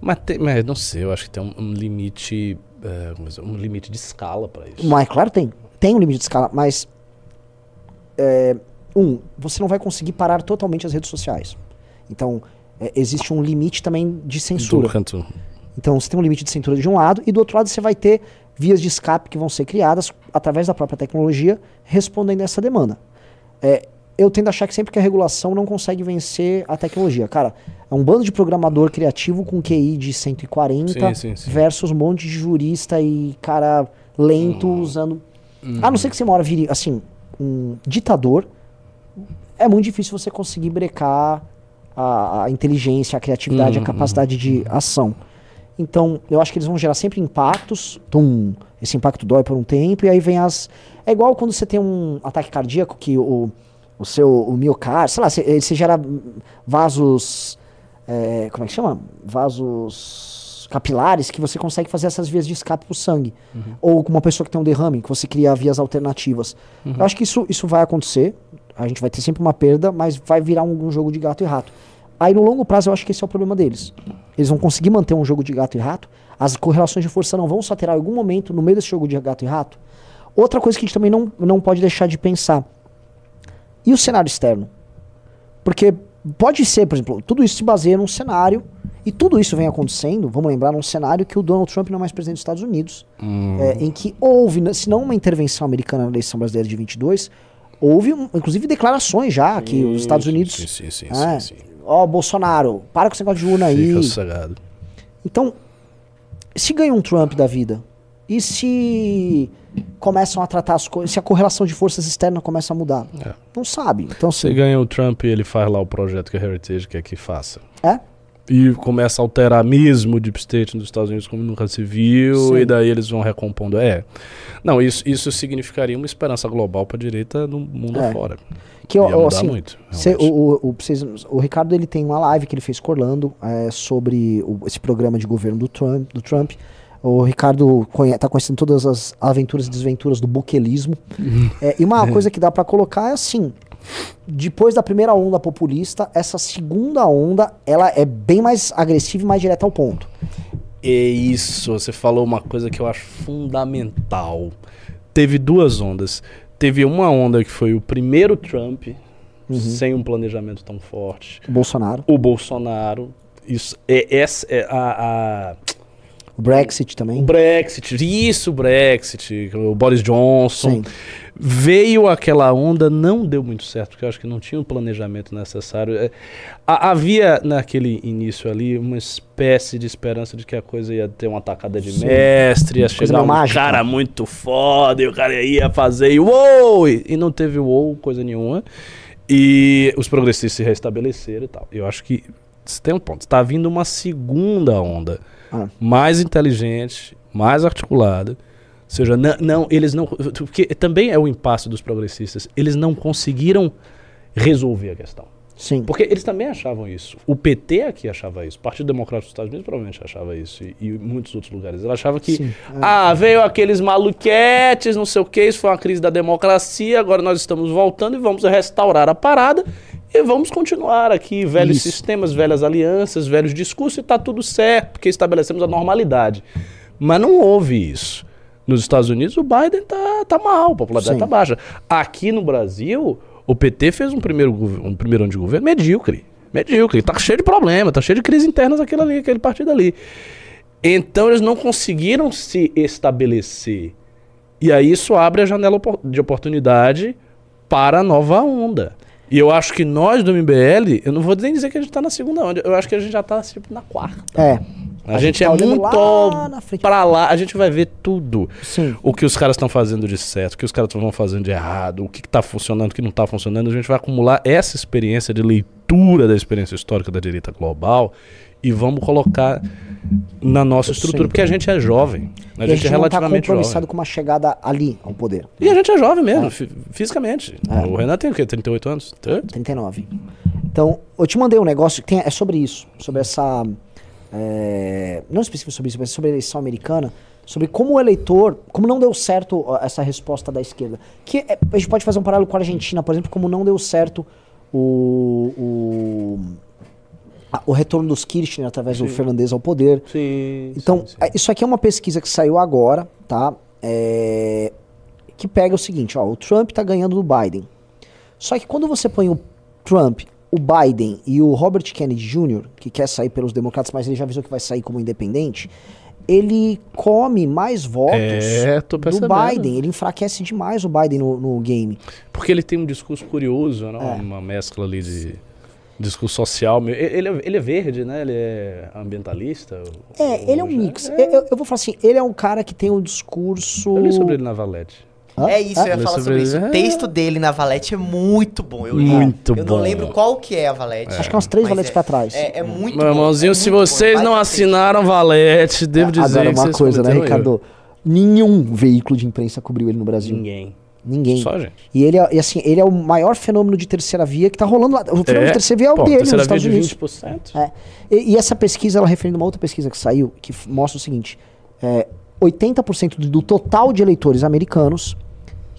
Mas, tem, mas não sei, eu acho que tem um, um limite. É, dizer, um limite de escala pra isso. Mas claro tem. Tem um limite de escala, mas. é, um, você não vai conseguir parar totalmente as redes sociais. Então, é, existe um limite também de censura. Então você tem um limite de censura de um lado e do outro lado você vai ter vias de escape que vão ser criadas através da própria tecnologia respondendo a essa demanda. É, eu tendo a achar que sempre que a regulação não consegue vencer a tecnologia. Cara, é um bando de programador criativo com QI de 140 Sim, sim, sim. versus um monte de jurista e cara lento usando. A não ser que você mora vire assim, um ditador, é muito difícil você conseguir brecar a, a inteligência, a criatividade, a capacidade de ação. Então, eu acho que eles vão gerar sempre impactos. Tum, esse impacto dói por um tempo, e aí vem as. É igual quando você tem um ataque cardíaco que o, o seu o miocárdio, sei lá, você, você gera vasos. é, como é que chama? Vasos capilares que você consegue fazer essas vias de escape pro sangue. Ou com uma pessoa que tem um derrame, que você cria vias alternativas. Eu acho que isso, isso vai acontecer. A gente vai ter sempre uma perda, mas vai virar um, um jogo de gato e rato. Aí no longo prazo eu acho que esse é o problema deles. Eles vão conseguir manter um jogo de gato e rato. As correlações de força não vão só ter em algum momento no meio desse jogo de gato e rato. Outra coisa que a gente também não, não pode deixar de pensar. E o cenário externo? Porque pode ser, por exemplo, tudo isso se baseia num cenário, e tudo isso vem acontecendo, vamos lembrar, num cenário que o Donald Trump não é mais presidente dos Estados Unidos, é, em que houve, né, se não uma intervenção americana na eleição brasileira de 22, houve, um- inclusive, declarações já que os Estados Unidos... Sim, sim, sim. é, sim, sim. Ó, Bolsonaro, para com esse negócio de urna aí. Então, se ganha um Trump da vida, e se começam a tratar as coisas, se a correlação de forças externas começa a mudar? É. Não sabe. Então, Você assim, ganha o Trump e ele faz lá o projeto que a Heritage quer que faça. é? E começa a alterar mesmo o Deep State nos Estados Unidos como nunca se viu, Sim. e daí eles vão recompondo. É. Não, isso, isso significaria uma esperança global para a direita no mundo É. afora. Que, Ia ó, mudar assim, muito. Cê- o, o, o, vocês- o Ricardo ele tem uma live que ele fez com Orlando é, sobre esse programa de governo do Trump. Do Trump. O Ricardo conhe, tá conhecendo todas as aventuras e desventuras do buquelismo. É, e uma *laughs* coisa que dá pra colocar é assim: depois da primeira onda populista, essa segunda onda ela é bem mais agressiva e mais direta ao ponto. É isso, você falou uma coisa que eu acho fundamental. Teve duas ondas. Teve uma onda que foi o primeiro Trump, sem um planejamento tão forte. O Bolsonaro. O Bolsonaro. Isso, é, essa, é a, a- O Brexit O também. Brexit, isso, o Brexit, o Boris Johnson. Sim. Veio aquela onda, não deu muito certo, porque eu acho que não tinha o planejamento necessário. É, ha- havia naquele início ali uma espécie de esperança de que a coisa ia ter uma tacada de Sim. mestre, ia Coisa chegar um mágica. cara muito foda e o cara ia fazer e uou! E, e não teve uou, coisa nenhuma. E os progressistas se restabeleceram e tal. Eu acho que isso tem um ponto. Está vindo uma segunda onda Ah. mais inteligente, mais articulada. Ou seja, não, não, eles não. Porque também é o impasse dos progressistas. Eles não conseguiram resolver a questão. Sim. Porque eles também achavam isso. O PT aqui achava isso. O Partido Democrático dos Estados Unidos provavelmente achava isso. E, e muitos outros lugares. Ele achava que. Sim, é. Ah, veio aqueles maluquetes, não sei o que. Isso foi uma crise da democracia. Agora nós estamos voltando e vamos restaurar a parada. E vamos continuar aqui. Velhos Isso. sistemas, velhas alianças, velhos discursos. E tá tudo certo. Porque estabelecemos a normalidade. Mas não houve isso. Nos Estados Unidos, o Biden tá, tá mal, a popularidade Sim. tá baixa. Aqui no Brasil, o PT fez um primeiro, um primeiro ano de governo medíocre. Medíocre. Tá cheio de problema, tá cheio de crises internas aquele ali, aquele partido ali. Então eles não conseguiram se estabelecer. E aí isso abre a janela de oportunidade para a nova onda. E eu acho que nós do MBL, eu não vou nem dizer que a gente tá na segunda onda, eu acho que a gente já tá tipo na quarta. É. A, gente, tá é olhando muito lá na frente. pra lá, a gente vai ver tudo. Sim. O que os caras estão fazendo de certo, o que os caras vão fazendo de errado, o que, que tá funcionando, o que não tá funcionando. A gente vai acumular essa experiência de leitura da experiência histórica da direita global e vamos colocar na nossa estrutura, Sim. porque a gente é jovem. A e a gente, gente é tá relativamente compromissado jovem. com uma chegada ali ao poder. E a gente é jovem mesmo, fi- fisicamente. É. O Renan tem o quê? 38 anos? Hã? 39. Então, eu te mandei um negócio que tem, é sobre isso. Sobre essa. é, não específico sobre isso, mas sobre a eleição americana. Sobre como o eleitor. Como não deu certo essa resposta da esquerda. Que é- a gente pode fazer um paralelo com a Argentina, por exemplo, como não deu certo o. o o retorno dos Kirchner através do Sim. Fernandes ao poder. Sim. Então, sim, sim. é, isso aqui é uma pesquisa que saiu agora, tá? É, que pega o seguinte, ó, o Trump tá ganhando do Biden. Só que quando você põe o Trump, o Biden e o Robert Kennedy Jr., que quer sair pelos democratas, mas ele já avisou que vai sair como independente, ele come mais votos É, do. Biden. Ele enfraquece demais o Biden no, no game. Porque ele tem um discurso curioso, né? É. uma mescla ali de discurso social. meio- Ele, é- ele é verde, né? Ele é ambientalista. É, ou- ele é um mix. É, Eu, eu- eu vou falar assim, ele é um cara que tem um discurso... eu li sobre ele na Valete. Hã? É isso, eu ia falar sobre sobre isso. ele. O texto dele na Valete é muito bom. Eu li. Muito eu bom. não lembro qual que é a Valete. Acho que é umas três mas valetes é, pra trás. É, é muito Meu bom. irmãozinho, é se bom, vocês vai não assinaram Valete, devo dizer Agora, que uma vocês coisa, né, Ricardo? Nenhum veículo de imprensa cobriu ele no. Brasil. Ninguém. Ninguém. Só a gente. E ele, é, e assim, ele é o maior fenômeno de terceira via que tá rolando lá. O fenômeno de terceira via é o pô, dele nos terceira Estados de Unidos. 20%. É. E, e essa pesquisa, ela referindo uma outra pesquisa que saiu, que mostra o seguinte: é, 80% do, do total de eleitores americanos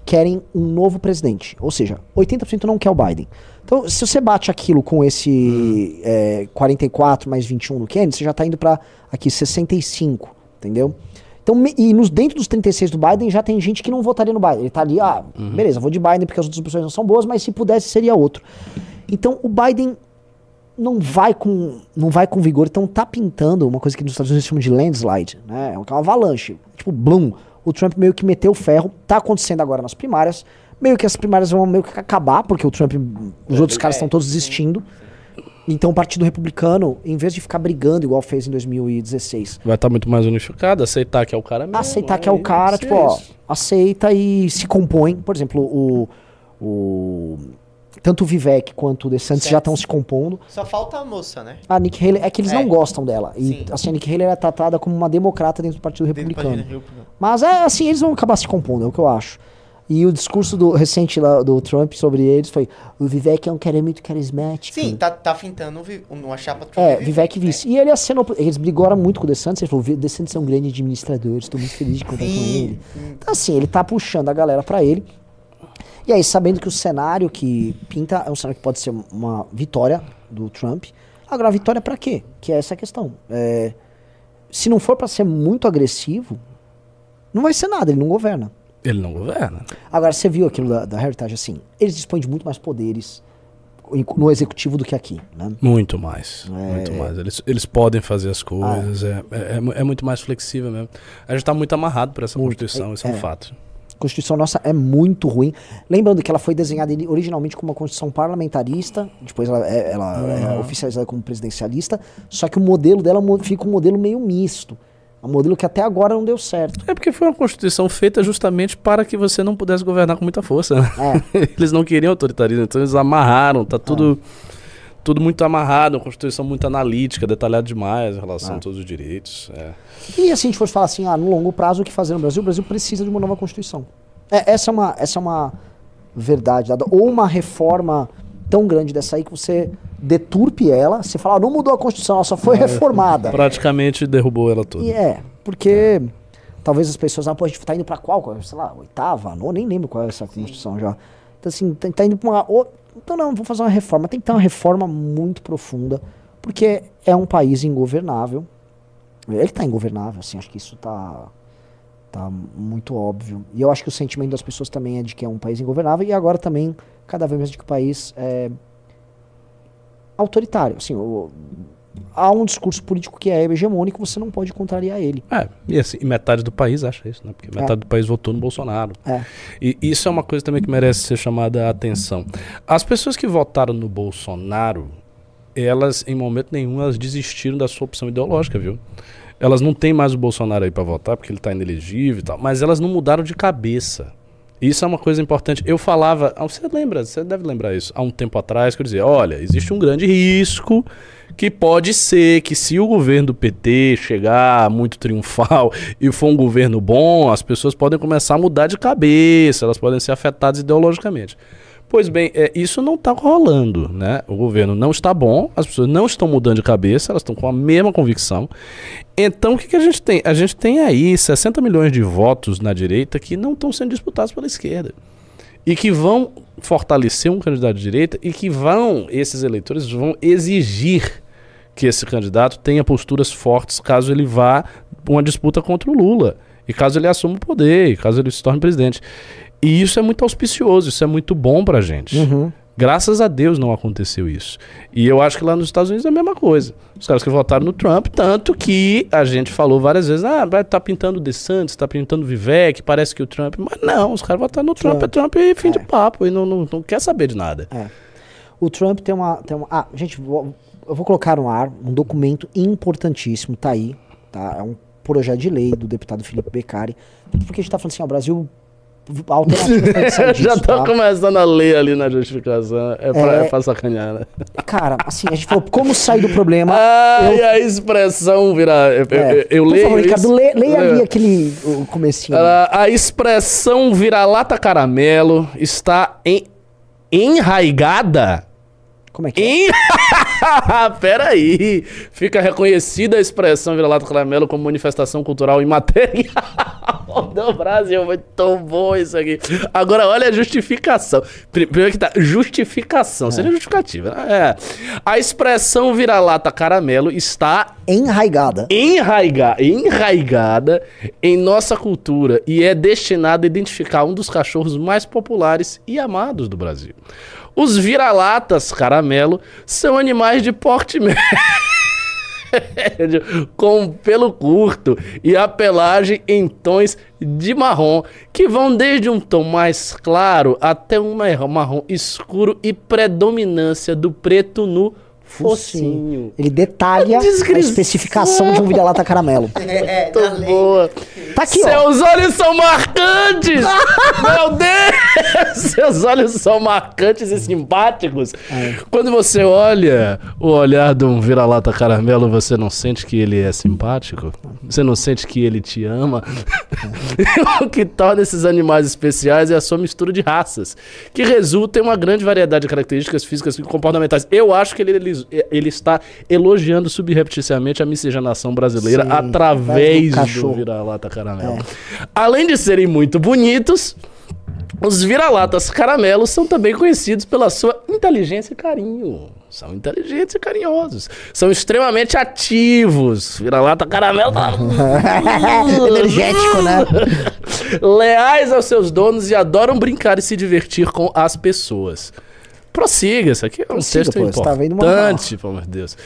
querem um novo presidente. Ou seja, 80% não quer o Biden. Então, se você bate aquilo com esse é, 44 mais 21 do Kennedy, você já tá indo para aqui 65, entendeu? Então, e nos, dentro dos 36 do Biden já tem gente que não votaria no Biden. Ele tá ali, ah, beleza, vou de Biden porque as outras opções não são boas, mas se pudesse seria outro. Então, o Biden não vai com não vai com vigor, então tá pintando uma coisa que nos Estados Unidos chamam de landslide, né? É uma avalanche, tipo bloom. O Trump meio que meteu o ferro, tá acontecendo agora nas primárias, meio que as primárias vão meio que acabar porque o Trump, os outros caras estão todos desistindo. Então o Partido Republicano, em vez de ficar brigando igual fez em 2016, Vai estar muito mais unificado, aceitar que é o cara mesmo. aceitar que é o cara, tipo, ó, aceita e se compõe. Por exemplo, o, o tanto o Vivek quanto o DeSantis já estão se compondo. Só falta a moça, né? A Nick Haley, é que eles É. não gostam dela. E Sim. assim, a Nick Haley é tratada como uma democrata dentro do Partido Dentro do Republicano. Partido Republicano. Mas é assim, eles vão acabar se compondo, é o que eu acho. E o discurso do recente lá do Trump sobre eles foi: o Vivek é um cara muito carismático. Sim, tá, tá fintando um uma chapa Trump É, Vivek né? vice. E ele acenou, eles brigaram muito com o DeSantis, ele falou, "O DeSantis é um grande administrador, estou muito feliz de contar com Sim, ele. Então assim, ele tá puxando a galera pra ele. E aí, sabendo que o cenário que pinta é um cenário que pode ser uma vitória do Trump. Agora, a vitória pra quê? Que é essa questão. É, se não for pra ser muito agressivo, não vai ser nada, ele não governa. Ele não governa. Agora, você viu aquilo da, da Heritage assim? Eles dispõem de muito mais poderes. no executivo do que aqui, né? Muito mais. É. Muito mais. Eles, eles podem fazer as coisas. É, é, é mu- é muito mais flexível mesmo. A gente tá muito amarrado por essa Muito. Constituição, isso é um É. fato. A Constituição nossa é muito ruim. Lembrando que ela foi desenhada originalmente como uma Constituição parlamentarista, depois ela, é, ela é oficializada como presidencialista, só que o modelo dela fica um modelo meio misto. É um modelo que até agora não deu certo. É porque foi uma Constituição feita justamente para que você não pudesse governar com muita força. né? É. *laughs* Eles não queriam autoritarismo, então eles amarraram, tá tudo, tudo muito amarrado, uma Constituição muito analítica, detalhada demais em relação Ah. a todos os direitos. é. E assim, a gente for falar assim, ah, no longo prazo, o que fazer no Brasil? O Brasil precisa de uma nova Constituição. É, essa, é uma, essa é uma verdade dada. Ou uma reforma tão grande dessa aí que você deturpe ela, você fala, ah, não mudou a Constituição, ela só foi reformada. Praticamente derrubou ela toda. E é, porque talvez as pessoas, ah, pô, a gente tá indo pra qual? Qual, Sei lá, oitava, nona, nem lembro qual é essa Constituição já. Então assim, tá, tá indo pra uma... o- então não, vamos fazer uma reforma. Tem que ter uma reforma muito profunda, porque é um país ingovernável. Ele tá ingovernável, assim, acho que isso tá, tá muito óbvio. E eu acho que o sentimento das pessoas também é de que é um país ingovernável, e agora também, cada vez mais de que o país é autoritário. Assim, o- há um discurso político que é hegemônico, você não pode contrariar ele. É, e, assim, metade do país acha isso, né? Porque metade É. do país votou no Bolsonaro. É. E isso é uma coisa também que merece ser chamada a atenção. As pessoas que votaram no Bolsonaro, elas, em momento nenhum, elas desistiram da sua opção ideológica, viu? Elas não têm mais o Bolsonaro aí pra votar, porque ele tá inelegível e tal, mas elas não mudaram de cabeça. Isso é uma coisa importante. Eu falava, ah, você lembra, você deve lembrar isso, há um tempo atrás, que eu dizia, olha, existe um grande risco que pode ser que se o governo do PT chegar muito triunfal e for um governo bom, as pessoas podem começar a mudar de cabeça, elas podem ser afetadas ideologicamente. Pois bem, é, isso não está rolando, né? O governo não está bom, as pessoas não estão mudando de cabeça, elas estão com a mesma convicção. Então, o que, que a gente tem? A gente tem aí 60 milhões de votos na direita que não estão sendo disputados pela esquerda. E que vão fortalecer um candidato de direita e que vão, esses eleitores vão exigir que esse candidato tenha posturas fortes caso ele vá uma disputa contra o Lula. E caso ele assuma o poder, e caso ele se torne presidente. E isso é muito auspicioso, isso é muito bom pra gente. Uhum. Graças a Deus não aconteceu isso. E eu acho que lá nos Estados Unidos é a mesma coisa. Os caras que votaram no Trump, tanto que a gente falou várias vezes, ah, vai tá pintando o DeSantis, tá pintando Vivek, parece que o Trump... Mas não, os caras votaram no Trump, Trump. é Trump e fim de É. papo, e não, não, não quer saber de nada. O Trump tem uma, tem uma. Ah, gente, vou- eu vou colocar no ar um documento importantíssimo, tá aí. Tá? É um projeto de lei do deputado Felipe Beccari. Porque a gente tá falando assim, ó, o Brasil. Alternativa *laughs* Já tô tá? começando a ler ali na justificação, é pra, É. é pra sacanear, né? Cara, assim, a gente falou como sair do problema. Ah, eu- e a expressão virar... Eu, É. eu, eu Por leio favor, Ricardo, lê, leia ali aquele o comecinho. Ah, a expressão vira-lata caramelo está em, enraigada Como é que é? em... *laughs* *laughs* Peraí. Fica reconhecida a expressão vira-lata caramelo como manifestação cultural imaterial *laughs* do Brasil. Muito bom isso aqui. Agora, olha a justificação. Pri- Primeiro que tá, justificação. Seria justificativa. né? É. A expressão vira-lata caramelo está Enraigada. enraiga, enraigada em nossa cultura e é destinada a identificar um dos cachorros mais populares e amados do Brasil. Os vira-latas caramelo são animais de porte *laughs* médio, com pelo curto e a pelagem em tons de marrom, que vão desde um tom mais claro até um mar- marrom escuro e predominância do preto no focinho. Ele detalha *laughs* a especificação de um vira-lata caramelo. *laughs* É, da lei. boa. Tá aqui, ó. Seus olhos são marcantes! *laughs* Meu Deus! Seus olhos são marcantes e simpáticos. É. Quando você olha o olhar de um vira-lata caramelo, você não sente que ele é simpático? Você não sente que ele te ama? É. o que torna esses animais especiais é a sua mistura de raças, que resulta em uma grande variedade de características físicas e comportamentais. Eu acho que ele, ele, ele está elogiando subrepticiamente a miscigenação brasileira Sim, através do do vira-lata caramelo. Além de serem muito bonitos, os vira-latas caramelos são também conhecidos pela sua inteligência e carinho. São inteligentes e carinhosos. São extremamente ativos. Vira-lata caramelo. tá- *laughs* Energético, né? Leais aos seus donos e adoram brincar e se divertir com as pessoas. Prossiga, isso aqui é um Prossiga, texto pô, tá importante, pelo amor de Deus.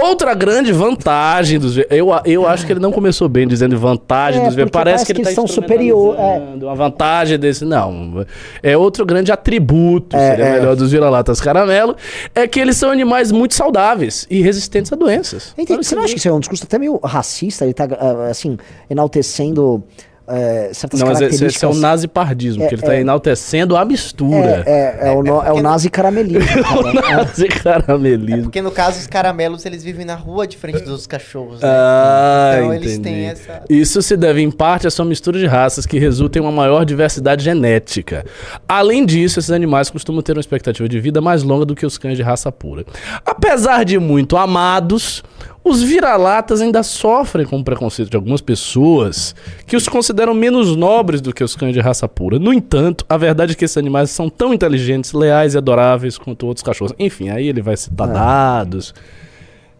Outra grande vantagem dos eu, eu acho que ele não começou bem dizendo vantagem É, dos Parece, parece que ele que está eles são superior, é. Uma vantagem desse. Não. É outro grande atributo, É, seria é. melhor dos vira-latas caramelo, é que eles são animais muito saudáveis e resistentes a doenças. Entendi. Você não acha que isso é um discurso até meio racista? Ele tá, ah, assim, enaltecendo eh, certas Não, mas esse, características... esse é o nazipardismo, É, que ele está é. enaltecendo a mistura. É, é, é o, no- é o nazi caramelismo, *laughs* O nazi caramelismo. Porque no caso, os caramelos, eles vivem na rua de frente dos cachorros, né? Ah, Então, entendi. eles têm essa- Isso se deve em parte à sua mistura de raças que resulta em uma maior diversidade genética. Além disso, esses animais costumam ter uma expectativa de vida mais longa do que os cães de raça pura. Apesar de muito amados, os vira-latas ainda sofrem com o preconceito de algumas pessoas que os consideram menos nobres do que os cães de raça pura. No entanto, a verdade é que esses animais são tão inteligentes, leais e adoráveis quanto outros cachorros. Enfim, aí ele vai citar dados.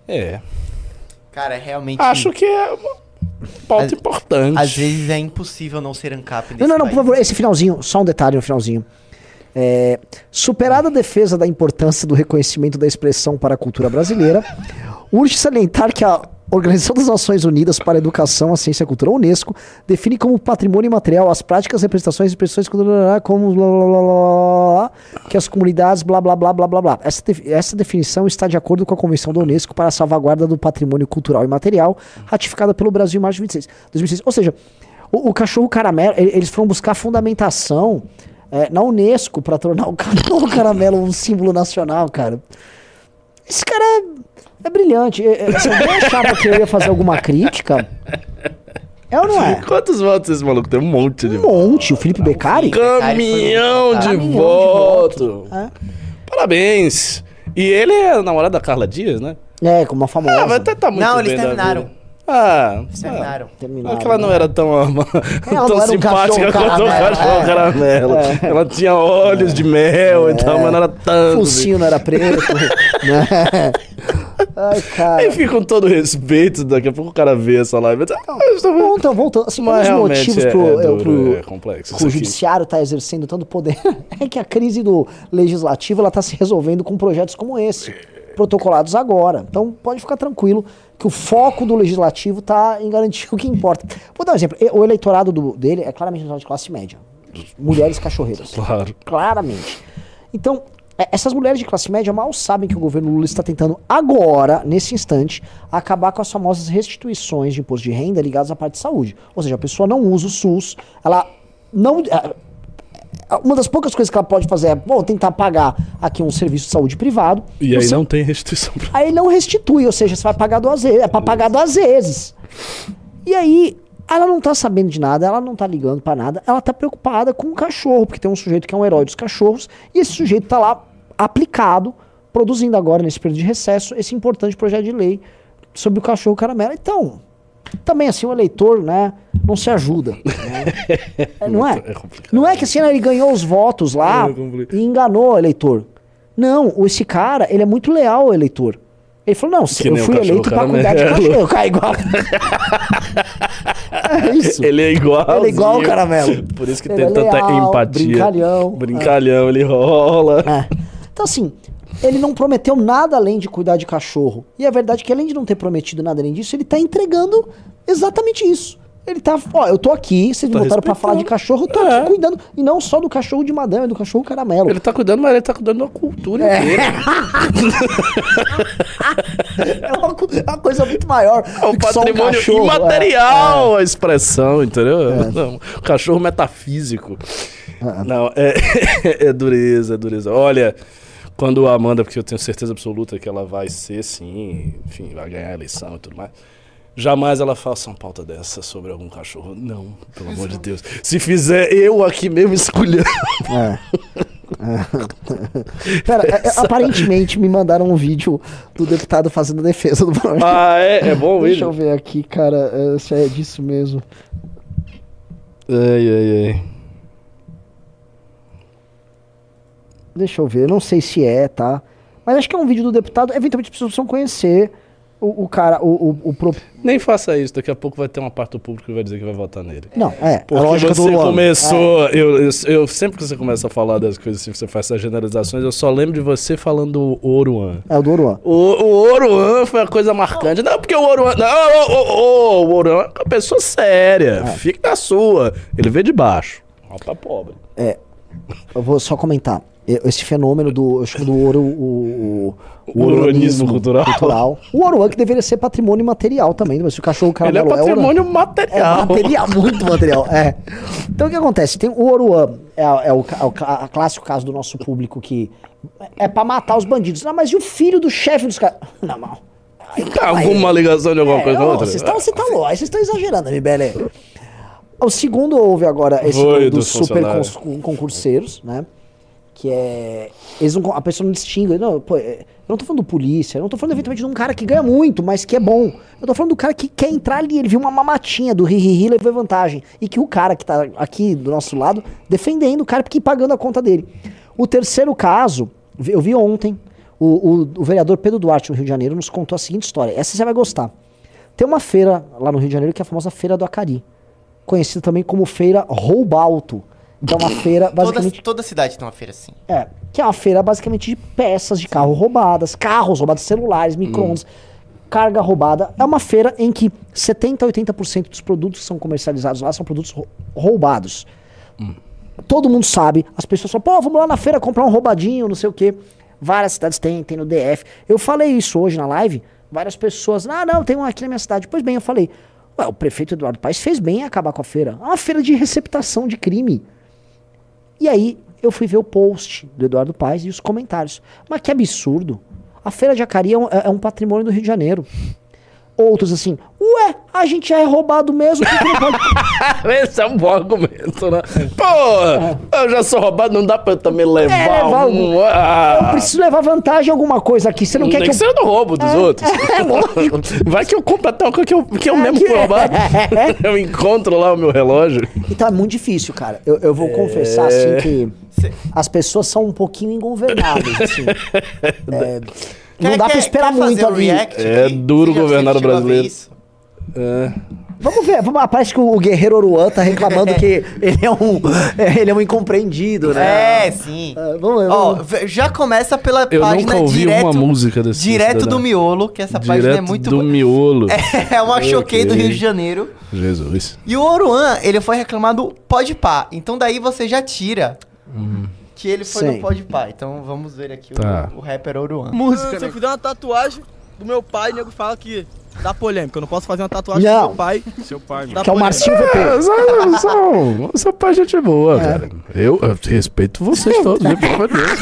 É. Cara, é realmente... Acho que é uma pauta Às- importante. Às vezes é impossível não ser ANCAP nesse Não, não, não, país. por favor, esse finalzinho, só um detalhe no finalzinho. É, superada a defesa da importância do reconhecimento da expressão para a cultura brasileira, urge salientar que a Organização das Nações Unidas para a Educação, a Ciência e a Cultura, a Unesco, define como patrimônio imaterial as práticas, representações e expressões como blá, blá, blá, que as comunidades blá blá blá blá blá blá. Essa, defi- essa definição está de acordo com a Convenção da Unesco para a salvaguarda do patrimônio cultural e material, ratificada pelo Brasil em março de 26, 2006. Ou seja, o, o cachorro caramelo, eles foram buscar fundamentação é, na Unesco para tornar o *laughs* cachorro caramelo um símbolo nacional, cara. Esse cara é, brilhante. É, é, se alguém achava que eu ia fazer alguma crítica, é ou não é? Quantos votos esse maluco tem? Um monte de Um monte. O Felipe Beccari? Caminhão de Caminhão de voto. É. Parabéns. E ele é namorado da Carla Dias, né? É, como uma famosa. Ah, vai até tá muito Não, bem eles terminaram. Ah, terminaram. Terminaram, Ah, que ela não né? era tão, *laughs* Ela tão um simpática cachorro quanto o caramelo, cachorro é. caramelo. Ela tinha olhos de mel e tal, mas não era tanto. Focinho não era preto. *laughs* né? Ai, cara. Enfim, com todo respeito, daqui a pouco o cara vê essa live e diz, ah, eu estou vendo. Voltando, voltando. Assim, um dos motivos é, pro, é é, duro, pro- é complexo. que isso o aqui. judiciário está exercendo tanto poder *laughs* é que a crise do legislativo ela está se resolvendo com projetos como esse, protocolados agora. Então pode ficar tranquilo que o foco do legislativo está em garantir *laughs* o que importa. Vou dar um exemplo. O eleitorado do- dele é claramente um de classe média. Mulheres cachorreiras. Claro. Claramente. Então, é, essas mulheres de classe média mal sabem que o governo Lula está tentando agora, nesse instante, acabar com as famosas restituições de imposto de renda ligadas à parte de saúde. Ou seja, a pessoa não usa o SUS, ela não. Uma das poucas coisas que ela pode fazer é, bom, tentar pagar aqui um serviço de saúde privado. E aí Você- não tem restituição pra Aí não restitui, ou seja, você vai pagar duas vezes, é pra pagar duas vezes. E aí, ela não tá sabendo de nada, ela não tá ligando pra nada, ela tá preocupada com o cachorro, porque tem um sujeito que é um herói dos cachorros, e esse sujeito tá lá aplicado, produzindo agora, nesse período de recesso, esse importante projeto de lei sobre o cachorro caramelo. Então, também assim, o eleitor, né, não se ajuda. *laughs* né? É, não é? É. Não é que assim, ele ganhou os votos lá É e enganou o eleitor. Não, esse cara, ele é muito leal ao eleitor. Ele falou, não, Que eu fui cachorro eleito pra cuidar de cachorro. *laughs* *laughs* Eu caio igual. é isso. Ele é igual. Ele é igual o caramelo. Por isso que Ele tem é tanta leal, empatia. brincalhão. Brincalhão, ele rola. É. Então, assim, ele não prometeu nada além de cuidar de cachorro. E a verdade é que, além de não ter prometido nada além disso, ele tá entregando exatamente isso. Ele tá, ó, eu tô aqui, vocês me Tá botaram pra falar de cachorro, eu tô É. aqui cuidando. E não só do cachorro de madame, é do cachorro caramelo. Ele tá cuidando, mas ele tá cuidando da cultura É. inteira. *laughs* É uma, é uma coisa muito maior. É um patrimônio cachorro, imaterial a expressão, entendeu? Não, o cachorro metafísico. Não, é, *laughs* é dureza, é dureza. Olha, quando a Amanda, porque eu tenho certeza absoluta que ela vai ser, sim, enfim, vai ganhar a eleição e tudo mais. Jamais ela faça uma pauta dessa sobre algum cachorro. Não, pelo amor de Deus. Se fizer eu aqui mesmo escolhendo. É. Pera, é, é, aparentemente me mandaram um vídeo do deputado fazendo a defesa do projeto. Ah, é, é bom Deixa eu ver aqui, cara, é, se é disso mesmo. Ai, ai, ai. Deixa eu ver, eu não sei se é, tá? Mas acho que é um vídeo do deputado. Eventualmente as pessoas precisam conhecer O, o cara, o, o, o pro- Nem faça isso, daqui a pouco vai ter uma parte do público que vai dizer que vai votar nele. Não, é. Porque a lógica você começou. Eu, eu, eu- sempre que você começa a falar das coisas assim, você faz essas generalizações, eu só lembro de você falando do Oruan. É, é o do Oruan. O, o Oruan foi a coisa marcante. Não, porque o Oruan. Não, o, o, o, o Oruan é uma pessoa séria. Fica na sua. Ele veio de baixo. Ó, pra pobre. Eu vou só comentar. Esse fenômeno do. Eu chamo do ouro. O, o, O oruanismo cultural. O Oruan que deveria ser patrimônio material também, mas se o cachorro Ele é caramelo ouro- patrimônio É material. material, muito material. É. Então o que acontece? Tem o Oruan, é, é o, é o a clássico caso do nosso público que é pra matar os bandidos. Não, mas e o filho do chefe dos caras? Não, não. Aí, aí. alguma ligação de alguma É, coisa ó, outra? Vocês estão você tá louco, aí vocês estão exagerando, MBL. O segundo houve agora esse Foi do- dos dos super cons- concurseiros, né? Que é. Eles não, a pessoa não distingue. Não, pô, é, eu não tô falando do polícia, eu não tô falando eventualmente de um cara que ganha muito, mas que é bom. Eu tô falando do cara que quer entrar ali, ele viu uma mamatinha do ri-ri-ri, levou vantagem. E que o cara que tá aqui do nosso lado, defendendo o cara porque pagando a conta dele. O terceiro caso, eu vi ontem, o, o- o vereador Pedro Duarte, no Rio de Janeiro, nos contou a seguinte história. Essa você vai gostar. Tem uma feira lá no Rio de Janeiro que é a famosa Feira do Acari. Conhecida também como Feira Roubalto. É uma feira *coughs* Toda, basicamente. toda cidade tem uma feira assim. É, que é uma feira basicamente de peças de carro roubadas, carros roubados, celulares, micro-ondas, carga roubada. É uma feira em que 70% a 80% dos produtos que são comercializados lá são produtos rou- roubados. Todo mundo sabe, as pessoas falam, pô, vamos lá na feira comprar um roubadinho, não sei o quê. Várias cidades têm, tem no DF. Eu falei isso hoje na live, várias pessoas, ah, não, tem um aqui na minha cidade. Pois bem, eu falei, ué, o prefeito Eduardo Paes fez bem em acabar com a feira. É uma feira de receptação de crime. E aí eu fui ver o post do Eduardo Paes e os comentários. Mas que absurdo. A Feira de Acari é um, é um patrimônio do Rio de Janeiro. Outros assim, ué, a gente já é roubado mesmo. *laughs* Esse é um bom argumento, né? Pô, eu já sou roubado, não dá pra eu também levar É, levar um... Eu Ah, preciso levar vantagem em alguma coisa aqui. Você não quer que que eu... seja no roubo dos outros. *laughs* É, lógico. *laughs* Vai que eu compro até uma coisa que eu, que eu É, mesmo que- fui roubado. Eu encontro lá o meu relógio. Então é muito difícil, cara. Eu, eu vou confessar, assim, que as pessoas são um pouquinho ingovernáveis, assim. É, não Quer- dá pra esperar muito ali. react É duro governar o brasileiro. É. Vamos ver, vamos, parece que o Guerreiro Oruan tá reclamando *laughs* que ele é um, *laughs* ele é um incompreendido, né? É, sim. É, vamos ver, Ó, vamos v- já começa pela Eu página nunca ouvi direto, uma música desse direto cidadão. do miolo, que essa página Direto é muito do miolo. *laughs* É uma choquei do. Rio de Janeiro. Jesus. E o Oruan, ele foi reclamado pode pá. Então daí você já tira que ele foi Sim. no pode pá. Então vamos ver aqui o- Tá. o, rapper Oruan. Música, Se eu fizer uma tatuagem do meu pai, o nego fala que dá polêmica. Eu não posso fazer uma tatuagem Não. do meu pai. Seu pai, Dá Que é o. Marcinho VP. É, só, só, seu pai é gente boa, cara. Eu, eu respeito vocês todos, viu? Pelo amor de Deus.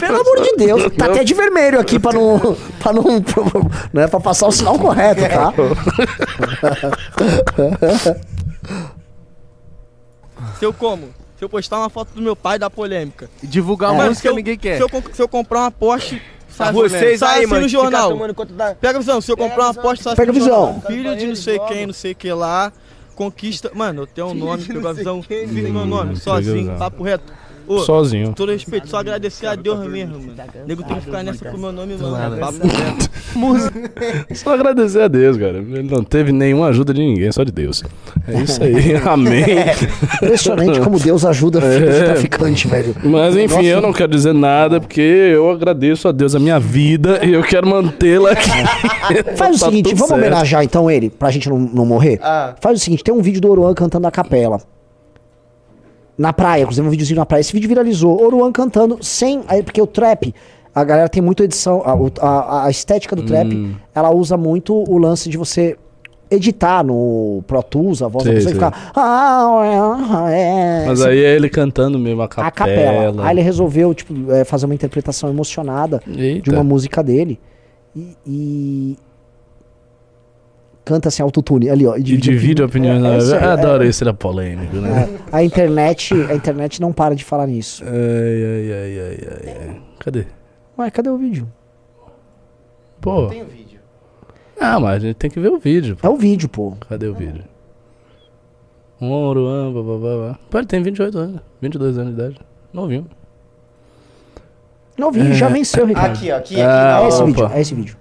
Pelo amor de Deus, tá até de vermelho aqui pra não. pra não. Não é pra passar o sinal correto, tá? *laughs* Se eu como? Se eu postar uma foto do meu pai, dá polêmica. Divulgar uma se música eu, ninguém quer. Se eu, se eu comprar uma Porsche, sai, Vocês sai aí, assim mano, no que fica jornal. da- Pega a visão, se eu comprar uma Porsche, sai Pega assim no a visão. jornal. Filho de não sei quem, não sei o que lá. Conquista. Mano, eu tenho um nome, pegou a visão, fiz meu nome, sozinho, pega papo reto. Ô, Sozinho. todo respeito, só agradecer a Deus mesmo, mano. Nego tem que ficar nessa com o meu nome, mano. Papo reto. *laughs* Só agradecer a Deus, cara. Ele não teve nenhuma ajuda de ninguém, só de Deus. É isso aí. *laughs* Amém. Impressionante como Deus ajuda filho de É. traficante, velho. Mas enfim, Nossa. eu não quero dizer nada, porque eu agradeço a Deus a minha vida e eu quero mantê-la aqui. *laughs* Faz o Tá seguinte, vamos certo. homenagear então ele, pra gente não, não morrer? Ah. Faz o seguinte, tem um vídeo do Oruan cantando a capela. Na praia, inclusive um videozinho na praia. Esse vídeo viralizou. Oruan cantando sem. Porque o trap, a galera tem muita edição. A, a- a estética do trap, Hum. ela usa muito o lance de você editar no Pro Tools, a voz da Sei, pessoa e ficar. "Ah, é", Mas assim, aí é ele cantando mesmo a capela. a capela. Aí ele resolveu, tipo, é, fazer uma interpretação emocionada de Eita. uma música dele. E. e- Canta assim autotune ali, ó. E divide opiniões. É, né? é eu adoro é. esse da polêmico, né? É, a internet, a internet não para de falar nisso. Ai, ai, ai, ai, ai. Cadê? Ué, cadê o vídeo? Pô. Tem o vídeo. Ah, mas a gente tem que ver o vídeo. pô. É o vídeo, pô. Cadê o vídeo? Um Oruan, babá. Pô, ele tem 28 anos. 22 anos de idade. Novinho. Não, o vídeo já venceu, Ricardo. Aqui, ó. Aqui, aqui. Ah, é esse opa. vídeo, é esse vídeo.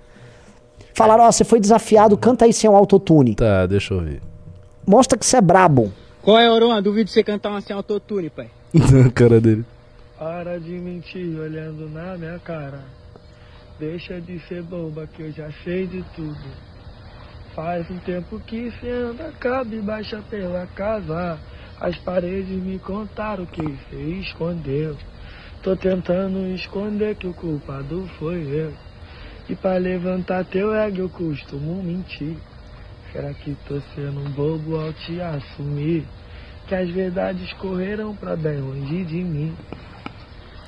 Falaram, ó, você foi desafiado, canta aí sem o autotune. Tá, deixa eu ver. Mostra que você é brabo. Qual é, Oron? Duvido você cantar uma sem autotune, pai. *laughs* A cara dele. Para de mentir olhando na minha cara. Deixa de ser boba que eu já sei de tudo. Faz um tempo que cê anda cabe baixa pela casa. As paredes me contaram que cê escondeu. Tô tentando esconder que o culpado foi eu. E pra levantar teu ego eu costumo mentir. Será que tô sendo um bobo ao te assumir? Que as verdades correram pra bem longe de mim.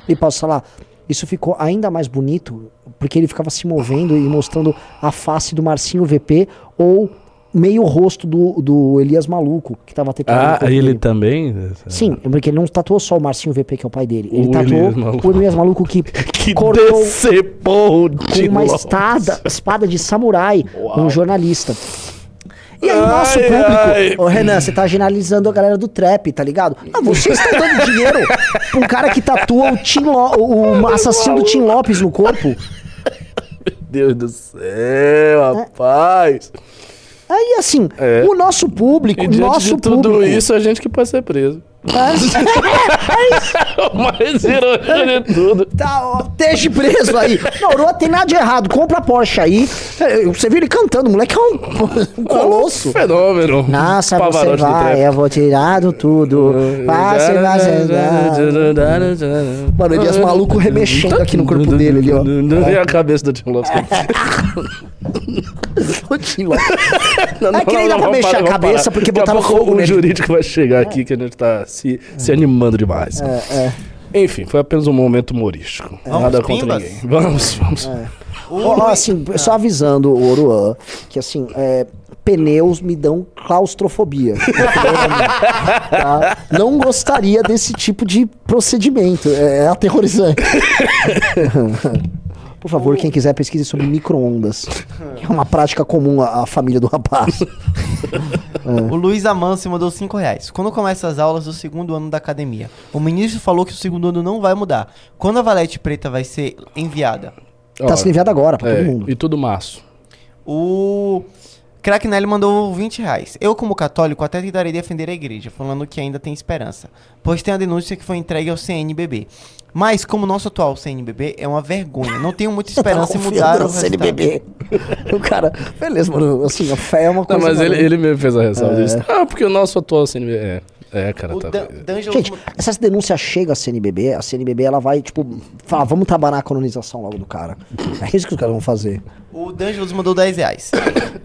E posso falar, isso ficou ainda mais bonito porque ele ficava se movendo e mostrando a face do Marcinho VP ou meio rosto do, do Elias Maluco, que tava tatuado. no Ah, ele dele. também? Sim, porque ele não tatuou só o Marcinho VP, que é o pai dele. Ele O tatuou Elias o Elias Maluco que, *laughs* Que cortou decepou com uma espada, espada de samurai, um jornalista. E aí o nosso Ai, público, ai. ô Renan, você tá generalizando a galera do trap, tá ligado? Ah, vocês estão dando *laughs* dinheiro pra um cara que tatua o, Tim Lo- o assassino do Tim Lopes no corpo. Deus do céu, rapaz. Aí assim, É. o nosso público, E diante nosso de tudo público. isso, a gente que pode ser preso. É, irônico de tudo. Tá, ó, deixe preso aí. Não, não tem nada de errado. Compra a Porsche aí. É, Você viu ele cantando, o moleque é um, um colosso. Um fenômeno. Nossa, você Pavarotti vai, eu vou tirar do tudo. Vai, você vai. Mano, ele é maluco remexendo aqui no corpo dele ali, ó. E a cabeça do Tim Lopes. *laughs* O Tim Lopes. É que nem dá pra mexer a cabeça porque Daqui a botaram pouco fogo O jurídico vai chegar aqui que a gente tá se, se animando demais. É, é. Enfim, foi apenas um momento humorístico. Nada contra pimbas? ninguém. Vamos, vamos. Ó, ó, assim, só avisando o Oruan que assim, é, pneus me dão claustrofobia. *laughs* Tá? Não gostaria desse tipo de procedimento. É, é aterrorizante. *laughs* Por favor, quem quiser pesquise sobre micro-ondas. *laughs* É uma prática comum à, à família do rapaz. *laughs* O Luiz Amâncio mandou 5 reais. Quando começam as aulas do segundo ano da academia? O ministro falou que o segundo ano não vai mudar. Quando a valete preta vai ser enviada? Tá sendo enviado agora pra é, todo mundo. E tudo março. O Cracknelli mandou 20 reais. Eu, como católico, até tentarei defender a igreja, falando que ainda tem esperança. Pois tem a denúncia que foi entregue ao CNBB. Mas, como nosso atual CNBB é uma vergonha, não tenho muita *laughs* esperança em mudar o CNBB. *laughs* O cara, beleza, mano. Assim, a fé é uma Não, coisa. mas ele, ele mesmo fez a ressalva disso. Ah, porque o nosso atual CNB. É, é cara, O tá. Gente, se essa denúncia chega à CNBB, a CNBB ela vai, tipo, falar, vamos trabalhar a colonização logo do cara. É isso que os caras vão fazer. O D'Angelos mandou 10 reais.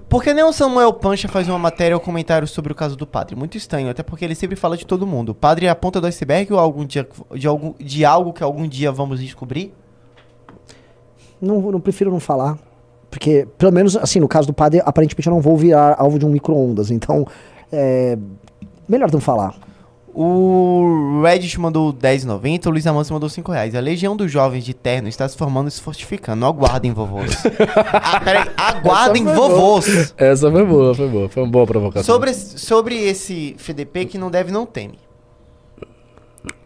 Por que nem o Samuel Pancha faz uma matéria ou comentário sobre o caso do padre? Muito estranho, até porque ele sempre fala de todo mundo. O padre é a ponta do iceberg ou algum dia, de, algum, de algo que algum dia vamos descobrir? Não, não prefiro não falar. Porque, pelo menos, assim, no caso do padre, aparentemente eu não vou virar alvo de um micro-ondas. Então, é. Melhor não falar. O Reddit mandou 10,90, o Luiz Amâncio mandou 5 reais. A legião dos jovens de terno está se formando e se fortificando. Aguardem, vovôs. *laughs* ah, peraí, aguardem, vovôs. Essa foi boa, foi boa. Foi uma boa provocação. Sobre, esse- sobre esse FDP que não deve, não teme.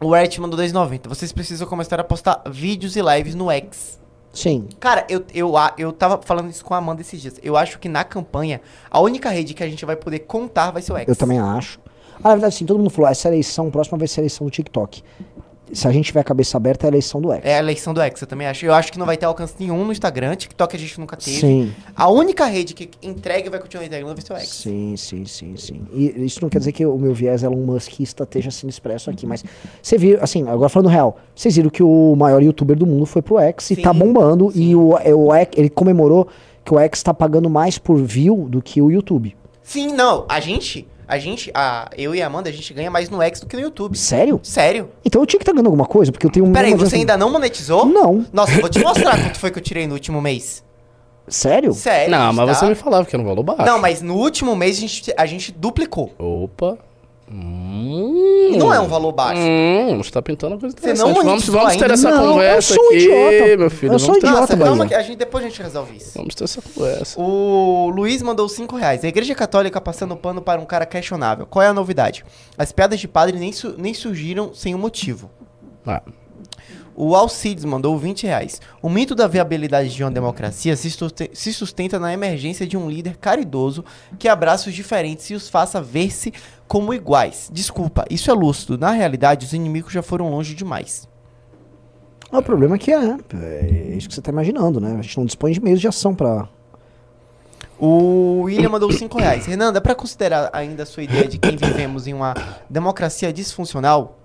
O Reddit mandou 10,90. Vocês precisam começar a postar vídeos e lives no X. Sim. Cara, eu, eu, a- eu tava falando isso com a Amanda esses dias. Eu acho que na campanha, a única rede que a gente vai poder contar vai ser o X. Eu também acho. Ah, na verdade, sim, todo mundo falou, essa eleição próxima vai ser a eleição do TikTok. Se a gente tiver a cabeça aberta, é a eleição do X. É a eleição do X, eu também acho. Eu acho que não vai ter alcance nenhum no Instagram. TikTok a gente nunca teve. Sim. A única rede que entrega e vai continuar entregando vai ser o X. Sim, sim, sim, sim. E isso não quer dizer que o meu viés Elon Muskista esteja sendo expresso aqui, mas você viu, assim, agora falando real, vocês viram que o maior youtuber do mundo foi pro X e tá bombando, sim. e o, é, o X, ele comemorou que o X tá pagando mais por view do que o YouTube. Sim, não. A gente, a gente, a, eu e a Amanda, a gente ganha mais no X do que no YouTube. Sério? Sério? Então eu tinha que estar ganhando alguma coisa, porque eu tenho um Peraí, você ainda não monetizou? Não. Nossa, eu vou te mostrar quanto foi que eu tirei no último mês. Sério? Sério. Não, mas tá? você me falava que era um valor baixo. Não, mas no último mês a gente, a gente duplicou. Opa. Hum. Não é um valor baixo. Hum, você tá pintando uma coisa Você não interessante. Vamos, vamos ter essa Não, eu conversa sou um aqui, idiota. meu filho. Eu sou ter, idiota, Nossa, calma que a gente, depois a gente resolve isso. vamos ter essa conversa. O Luiz mandou 5 reais. A igreja católica passando pano para um cara questionável. Qual é a novidade? As piadas de padre nem, su- nem surgiram sem um motivo. Ah, O Alcides mandou 20 reais. O mito da viabilidade de uma democracia se suste- se sustenta na emergência de um líder caridoso que abraça os diferentes e os faça ver-se como iguais. Desculpa, isso é lúcido. Na realidade, os inimigos já foram longe demais. O problema é que é, é isso que você tá imaginando, né? A gente não dispõe de meios de ação pra. O William mandou 5 reais. Renan, dá pra considerar ainda a sua ideia de que vivemos em uma democracia disfuncional?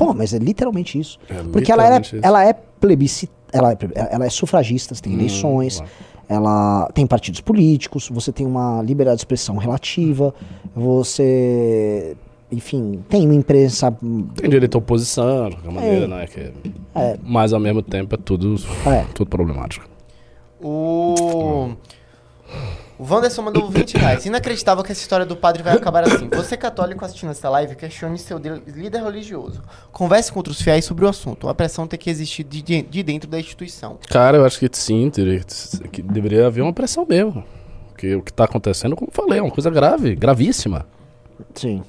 Pô, mas é literalmente isso. É Porque ela é, literalmente isso. ela é plebiscita, ela é, ela é sufragista, você tem Hum, eleições, claro. ela tem partidos políticos, você tem uma liberdade de expressão relativa, você, enfim, tem uma imprensa. Tem direito à oposição, de qualquer maneira, É. né? Que, É. Mas ao mesmo tempo é tudo, É. tudo problemático. O. O Wanderson mandou 20 reais. Inacreditável que essa história do padre vai acabar assim. Você católico assistindo essa live, questione seu de- líder religioso. Converse com outros fiéis sobre o assunto. A pressão tem que existir de, de- de dentro da instituição. Cara, eu acho que sim, teria- que deveria haver uma pressão mesmo. Porque o que tá acontecendo, como eu falei, é uma coisa grave, gravíssima. Sim.